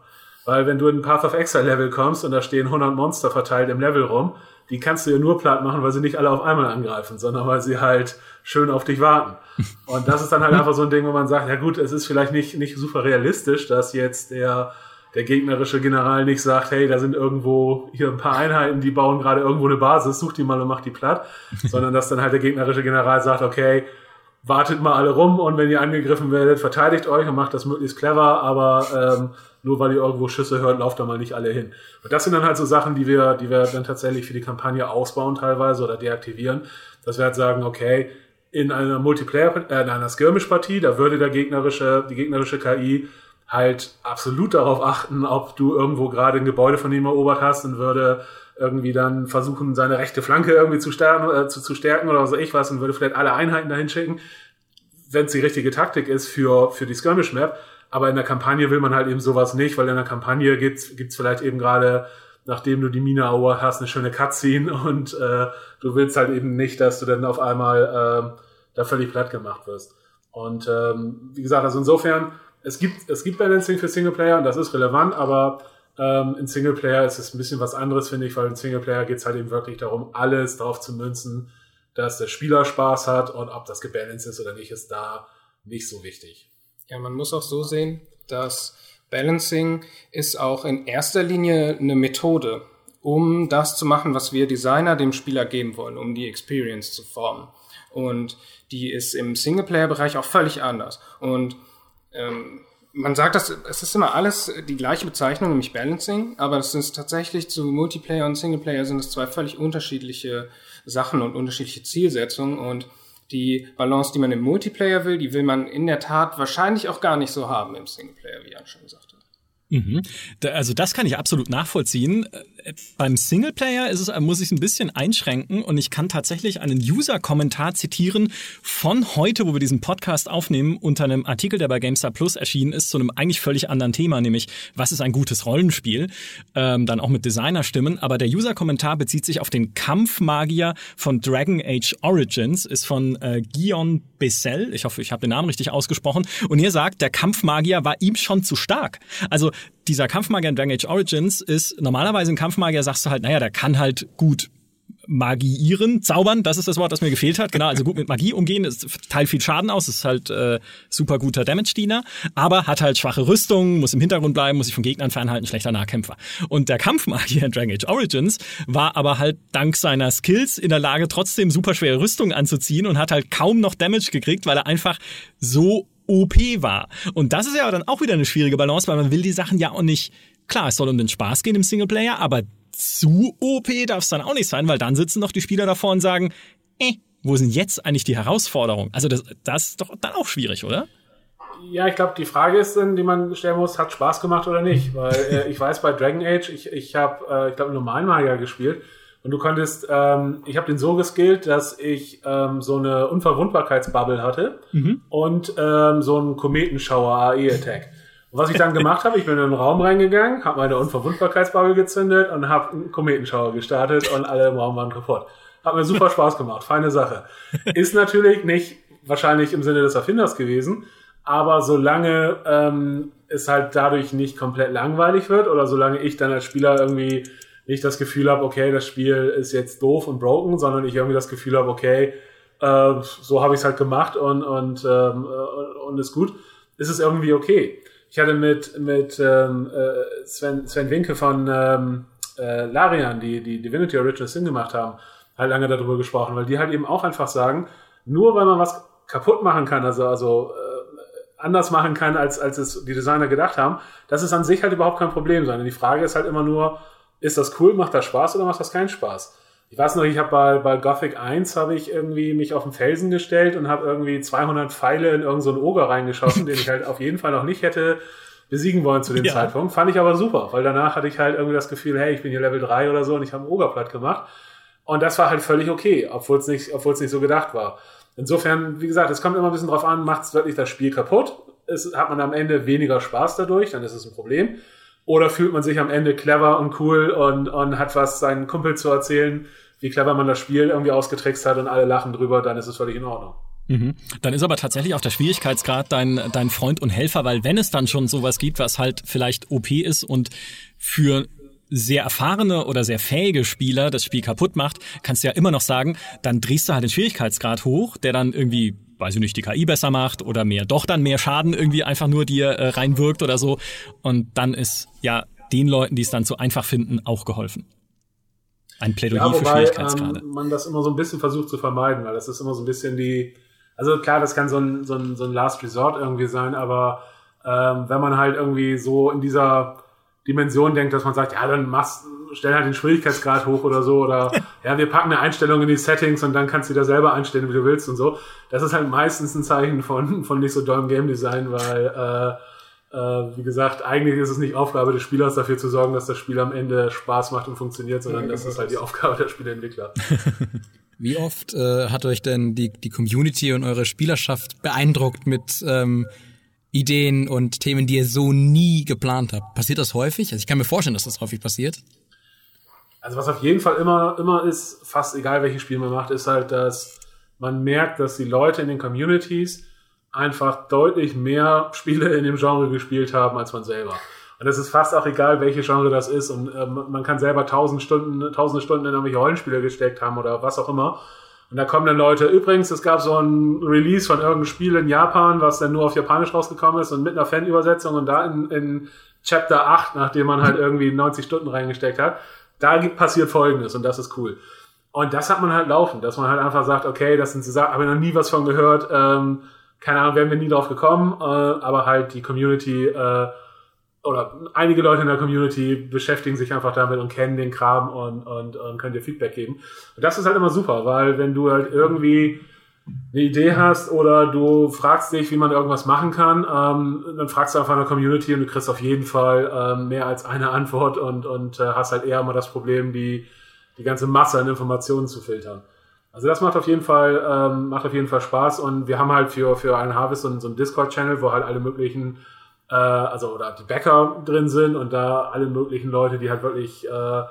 Weil wenn du in ein Path of Exile Level kommst und da stehen 100 Monster verteilt im Level rum, die kannst du ja nur platt machen, weil sie nicht alle auf einmal angreifen, sondern weil sie halt schön auf dich warten. Und das ist dann halt einfach so ein Ding, wo man sagt, ja gut, es ist vielleicht nicht, nicht super realistisch, dass jetzt der der gegnerische General nicht sagt, hey, da sind irgendwo hier ein paar Einheiten, die bauen gerade irgendwo eine Basis, such die mal und mach die platt, sondern dass dann halt der gegnerische General sagt, okay, wartet mal alle rum und wenn ihr angegriffen werdet, verteidigt euch und macht das möglichst clever, aber ähm, nur weil ihr irgendwo Schüsse hört, lauft da mal nicht alle hin. Und das sind dann halt so Sachen, die wir, die wir dann tatsächlich für die Kampagne ausbauen teilweise oder deaktivieren, dass wir halt sagen, okay, in einer Multiplayer, äh, in einer Skirmish-Partie, da würde der gegnerische, die gegnerische KI halt absolut darauf achten, ob du irgendwo gerade ein Gebäude von ihm erobert hast und würde irgendwie dann versuchen, seine rechte Flanke irgendwie zu stärken, äh, zu, zu stärken oder so ich was und würde vielleicht alle Einheiten dahin schicken, wenn es die richtige Taktik ist für, für die Skirmish Map. Aber in der Kampagne will man halt eben sowas nicht, weil in der Kampagne gibt's gibt's vielleicht eben gerade, nachdem du die Mine erobert hast, eine schöne Cutscene und äh, du willst halt eben nicht, dass du dann auf einmal äh, da völlig platt gemacht wirst. Und ähm, wie gesagt, also insofern es gibt, es gibt Balancing für Singleplayer und das ist relevant, aber ähm, in Singleplayer ist es ein bisschen was anderes, finde ich, weil in Singleplayer geht es halt eben wirklich darum, alles drauf zu münzen, dass der Spieler Spaß hat und ob das gebalanced ist oder nicht, ist da nicht so wichtig. Ja, man muss auch so sehen, dass Balancing ist auch in erster Linie eine Methode, um das zu machen, was wir Designer dem Spieler geben wollen, um die Experience zu formen. Und die ist im Singleplayer-Bereich auch völlig anders. Und ähm, man sagt, dass es ist immer alles die gleiche Bezeichnung, nämlich Balancing, aber es ist tatsächlich zu Multiplayer und Singleplayer sind es zwei völlig unterschiedliche Sachen und unterschiedliche Zielsetzungen und die Balance, die man im Multiplayer will, die will man in der Tat wahrscheinlich auch gar nicht so haben im Singleplayer, wie Jan schon gesagt hat. Mhm. also das kann ich absolut nachvollziehen. Äh, beim Singleplayer ist es, muss ich es ein bisschen einschränken und ich kann tatsächlich einen User-Kommentar zitieren von heute, wo wir diesen Podcast aufnehmen, unter einem Artikel, der bei GameStar Plus erschienen ist, zu einem eigentlich völlig anderen Thema, nämlich was ist ein gutes Rollenspiel, ähm, dann auch mit Designerstimmen. Aber der User-Kommentar bezieht sich auf den Kampfmagier von Dragon Age Origins, ist von äh, Guion Bessel, ich hoffe, ich habe den Namen richtig ausgesprochen, und er sagt, der Kampfmagier war ihm schon zu stark. Also dieser Kampfmagier in Dragon Age Origins ist normalerweise ein Kampfmagier, sagst du halt, naja, der kann halt gut magiieren, zaubern, das ist das Wort, das mir gefehlt hat. Genau, also gut mit Magie umgehen, es teilt viel Schaden aus, ist halt äh, super guter Damage-Diener, aber hat halt schwache Rüstung, muss im Hintergrund bleiben, muss sich von Gegnern fernhalten, schlechter Nahkämpfer. Und der Kampfmagier in Dragon Age Origins war aber halt dank seiner Skills in der Lage, trotzdem super schwere Rüstung anzuziehen und hat halt kaum noch Damage gekriegt, weil er einfach so OP war. Und das ist ja dann auch wieder eine schwierige Balance, weil man will die Sachen ja auch nicht, klar, es soll um den Spaß gehen im Singleplayer, aber zu OP darf es dann auch nicht sein, weil dann sitzen doch die Spieler davor und sagen, eh, wo sind jetzt eigentlich die Herausforderungen? Also das, das ist doch dann auch schwierig, oder? Ja, ich glaube, die Frage ist dann, die man stellen muss, hat Spaß gemacht oder nicht? Weil äh, ich weiß, bei Dragon Age, ich, ich habe, äh, ich glaube, normalen Magier gespielt und du konntest, ähm, ich habe den so geskillt, dass ich ähm, so eine Unverwundbarkeitsbubble hatte mhm. und ähm, so einen Kometenschauer AE-Attack. Und was ich dann gemacht habe, ich bin in den Raum reingegangen, habe meine Unverwundbarkeitsbubble gezündet und habe einen Kometenschauer gestartet und alle im Raum waren kaputt. Hat mir super Spaß gemacht, feine Sache. Ist natürlich nicht wahrscheinlich im Sinne des Erfinders gewesen, aber solange ähm, es halt dadurch nicht komplett langweilig wird oder solange ich dann als Spieler irgendwie nicht das Gefühl habe, okay, das Spiel ist jetzt doof und broken, sondern ich irgendwie das Gefühl habe, okay, äh, so habe ich es halt gemacht und und ähm, äh, und ist gut, ist es irgendwie okay. Ich hatte mit mit ähm, äh, Sven, Sven Winke von ähm, äh, Larian, die die Divinity Original Sin gemacht haben, halt lange darüber gesprochen, weil die halt eben auch einfach sagen, nur weil man was kaputt machen kann, also also äh, anders machen kann, als als es die Designer gedacht haben, das ist an sich halt überhaupt kein Problem, sondern die Frage ist halt immer nur, ist das cool, macht das Spaß oder macht das keinen Spaß? Ich weiß noch, ich habe bei, bei Gothic 1 habe ich irgendwie mich auf den Felsen gestellt und habe irgendwie 200 Pfeile in irgendeinen so Oger reingeschossen, den ich halt auf jeden Fall noch nicht hätte besiegen wollen zu dem ja. Zeitpunkt. Fand ich aber super, weil danach hatte ich halt irgendwie das Gefühl, hey, ich bin hier Level 3 oder so und ich habe einen Oger platt gemacht. Und das war halt völlig okay, obwohl es nicht, obwohl es nicht so gedacht war. Insofern, wie gesagt, es kommt immer ein bisschen drauf an, macht es wirklich das Spiel kaputt? Es, hat man am Ende weniger Spaß dadurch, dann ist es ein Problem. Oder fühlt man sich am Ende clever und cool und, und hat was seinen Kumpel zu erzählen, wie clever man das Spiel irgendwie ausgetrickst hat und alle lachen drüber, dann ist es völlig in Ordnung. Mhm. Dann ist aber tatsächlich auch der Schwierigkeitsgrad dein, dein Freund und Helfer, weil wenn es dann schon sowas gibt, was halt vielleicht OP ist und für sehr erfahrene oder sehr fähige Spieler das Spiel kaputt macht, kannst du ja immer noch sagen, dann drehst du halt den Schwierigkeitsgrad hoch, der dann irgendwie, weiß ich nicht, die KI besser macht oder mehr, doch dann mehr Schaden irgendwie einfach nur dir äh, reinwirkt oder so. Und dann ist ja den Leuten, die es dann so einfach finden, auch geholfen. Ein Plädoyer ja, wobei, für Schwierigkeitsgrade. Ähm, man das immer so ein bisschen versucht zu vermeiden, weil das ist immer so ein bisschen die, also klar, das kann so ein, so ein, so ein Last Resort irgendwie sein, aber ähm, wenn man halt irgendwie so in dieser Dimension denkt, dass man sagt, ja, dann machst, stell halt den Schwierigkeitsgrad hoch oder so, oder ja, wir packen eine Einstellung in die Settings und dann kannst du da selber einstellen, wie du willst und so. Das ist halt meistens ein Zeichen von, von nicht so dollem Game Design, weil, äh, äh, wie gesagt, eigentlich ist es nicht Aufgabe des Spielers, dafür zu sorgen, dass das Spiel am Ende Spaß macht und funktioniert, sondern ja, das ist halt die Aufgabe der Spieleentwickler. Wie oft äh, hat euch denn die, die Community und eure Spielerschaft beeindruckt mit ähm, Ideen und Themen, die ihr so nie geplant habt? Passiert das häufig? Also ich kann mir vorstellen, dass das häufig passiert. Also was auf jeden Fall immer, immer ist, fast egal welches Spiel man macht, ist halt, dass man merkt, dass die Leute in den Communities einfach deutlich mehr Spiele in dem Genre gespielt haben als man selber. Und es ist fast auch egal, welche Genre das ist. Und äh, man kann selber tausend Stunden, tausende Stunden in irgendwelche Rollenspiele gesteckt haben oder was auch immer. Und da kommen dann Leute, übrigens, es gab so ein Release von irgendeinem Spiel in Japan, was dann nur auf Japanisch rausgekommen ist und mit einer Fan-Übersetzung und da in, in Chapter 8, nachdem man halt irgendwie 90 Stunden reingesteckt hat, da passiert Folgendes und das ist cool. Und das hat man halt laufen, dass man halt einfach sagt, okay, das sind so Sachen, habe ich noch nie was von gehört, ähm, keine Ahnung, wären wir nie drauf gekommen, äh, aber halt die Community äh, oder einige Leute in der Community beschäftigen sich einfach damit und kennen den Kram und, und, und können dir Feedback geben. Und das ist halt immer super, weil wenn du halt irgendwie eine Idee hast oder du fragst dich, wie man irgendwas machen kann, ähm, dann fragst du einfach in der Community und du kriegst auf jeden Fall ähm, mehr als eine Antwort und, und äh, hast halt eher mal das Problem, die, die ganze Masse an Informationen zu filtern. Also das macht auf jeden Fall, ähm, macht auf jeden Fall Spaß und wir haben halt für, für einen Harvest so, so einen Discord-Channel, wo halt alle möglichen äh, also oder die Bäcker drin sind und da alle möglichen Leute, die halt wirklich, äh,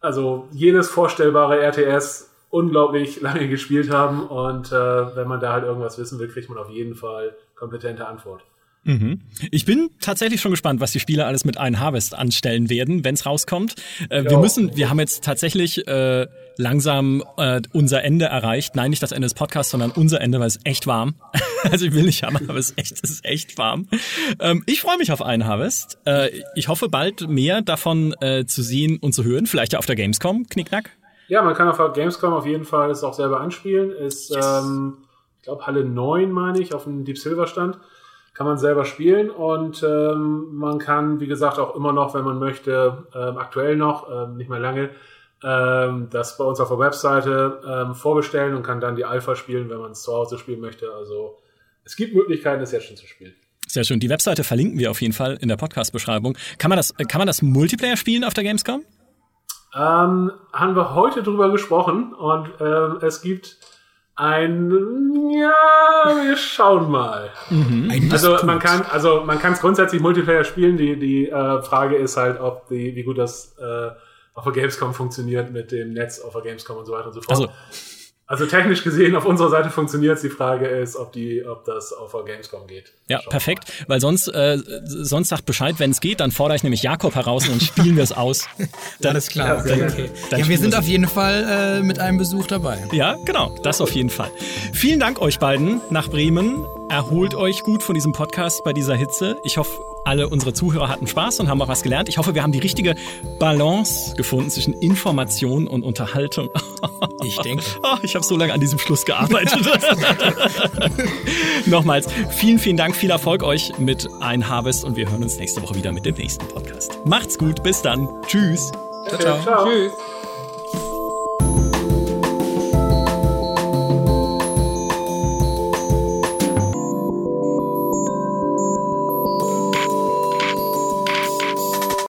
also jedes vorstellbare RTS unglaublich lange gespielt haben und äh, wenn man da halt irgendwas wissen will, kriegt man auf jeden Fall kompetente Antwort. Mhm. Ich bin tatsächlich schon gespannt, was die Spieler alles mit Ein Harvest anstellen werden, wenn es rauskommt. Äh, wir müssen, wir haben jetzt tatsächlich äh, langsam äh, unser Ende erreicht. Nein, nicht das Ende des Podcasts, sondern unser Ende, weil es echt warm. also ich will nicht haben, aber es ist echt, es ist echt warm. Ähm, ich freue mich auf Ein Harvest. Äh, ich hoffe bald mehr davon äh, zu sehen und zu hören. Vielleicht ja auf der Gamescom, Knickknack. Ja, man kann auf der Gamescom auf jeden Fall es auch selber anspielen. Ist, yes. ähm, ich glaube, Halle 9, meine ich, auf dem Deep Silver Stand kann man selber spielen und ähm, man kann, wie gesagt, auch immer noch, wenn man möchte, ähm, aktuell noch, ähm, nicht mehr lange, ähm, das bei uns auf der Webseite ähm, vorbestellen und kann dann die Alpha spielen, wenn man es zu Hause spielen möchte. Also es gibt Möglichkeiten, es jetzt schon zu spielen. Sehr schön. Die Webseite verlinken wir auf jeden Fall in der Podcast-Beschreibung. Kann man das, kann man das Multiplayer spielen auf der Gamescom? Ähm, haben wir heute drüber gesprochen und ähm, es gibt ein, ja, wir schauen mal. Mhm. Also man kann, also man kann es grundsätzlich Multiplayer spielen. Die die äh, Frage ist halt, ob die, wie gut das äh, auf der Gamescom funktioniert mit dem Netz auf der Gamescom und so weiter und so fort. Also. Also technisch gesehen auf unserer Seite funktioniert Die Frage ist, ob die, ob das auf der Gamescom geht. Ja, Schauen perfekt. Weil sonst, äh, sonst sagt Bescheid, wenn es geht, dann fordere ich nämlich Jakob heraus und dann spielen wir es aus. Dann, Alles klar. Ja, okay. ja wir sind auf jeden Fall äh, mit einem Besuch dabei. Ja, genau. Das auf jeden Fall. Vielen Dank euch beiden nach Bremen. Erholt euch gut von diesem Podcast bei dieser Hitze. Ich hoffe, alle unsere Zuhörer hatten Spaß und haben auch was gelernt. Ich hoffe, wir haben die richtige Balance gefunden zwischen Information und Unterhaltung. Ich denke. Oh, ich habe so lange an diesem Schluss gearbeitet. Nochmals, vielen, vielen Dank, viel Erfolg euch mit Ein Harvest und wir hören uns nächste Woche wieder mit dem nächsten Podcast. Macht's gut, bis dann. Tschüss. Ciao, ciao. ciao. Tschüss.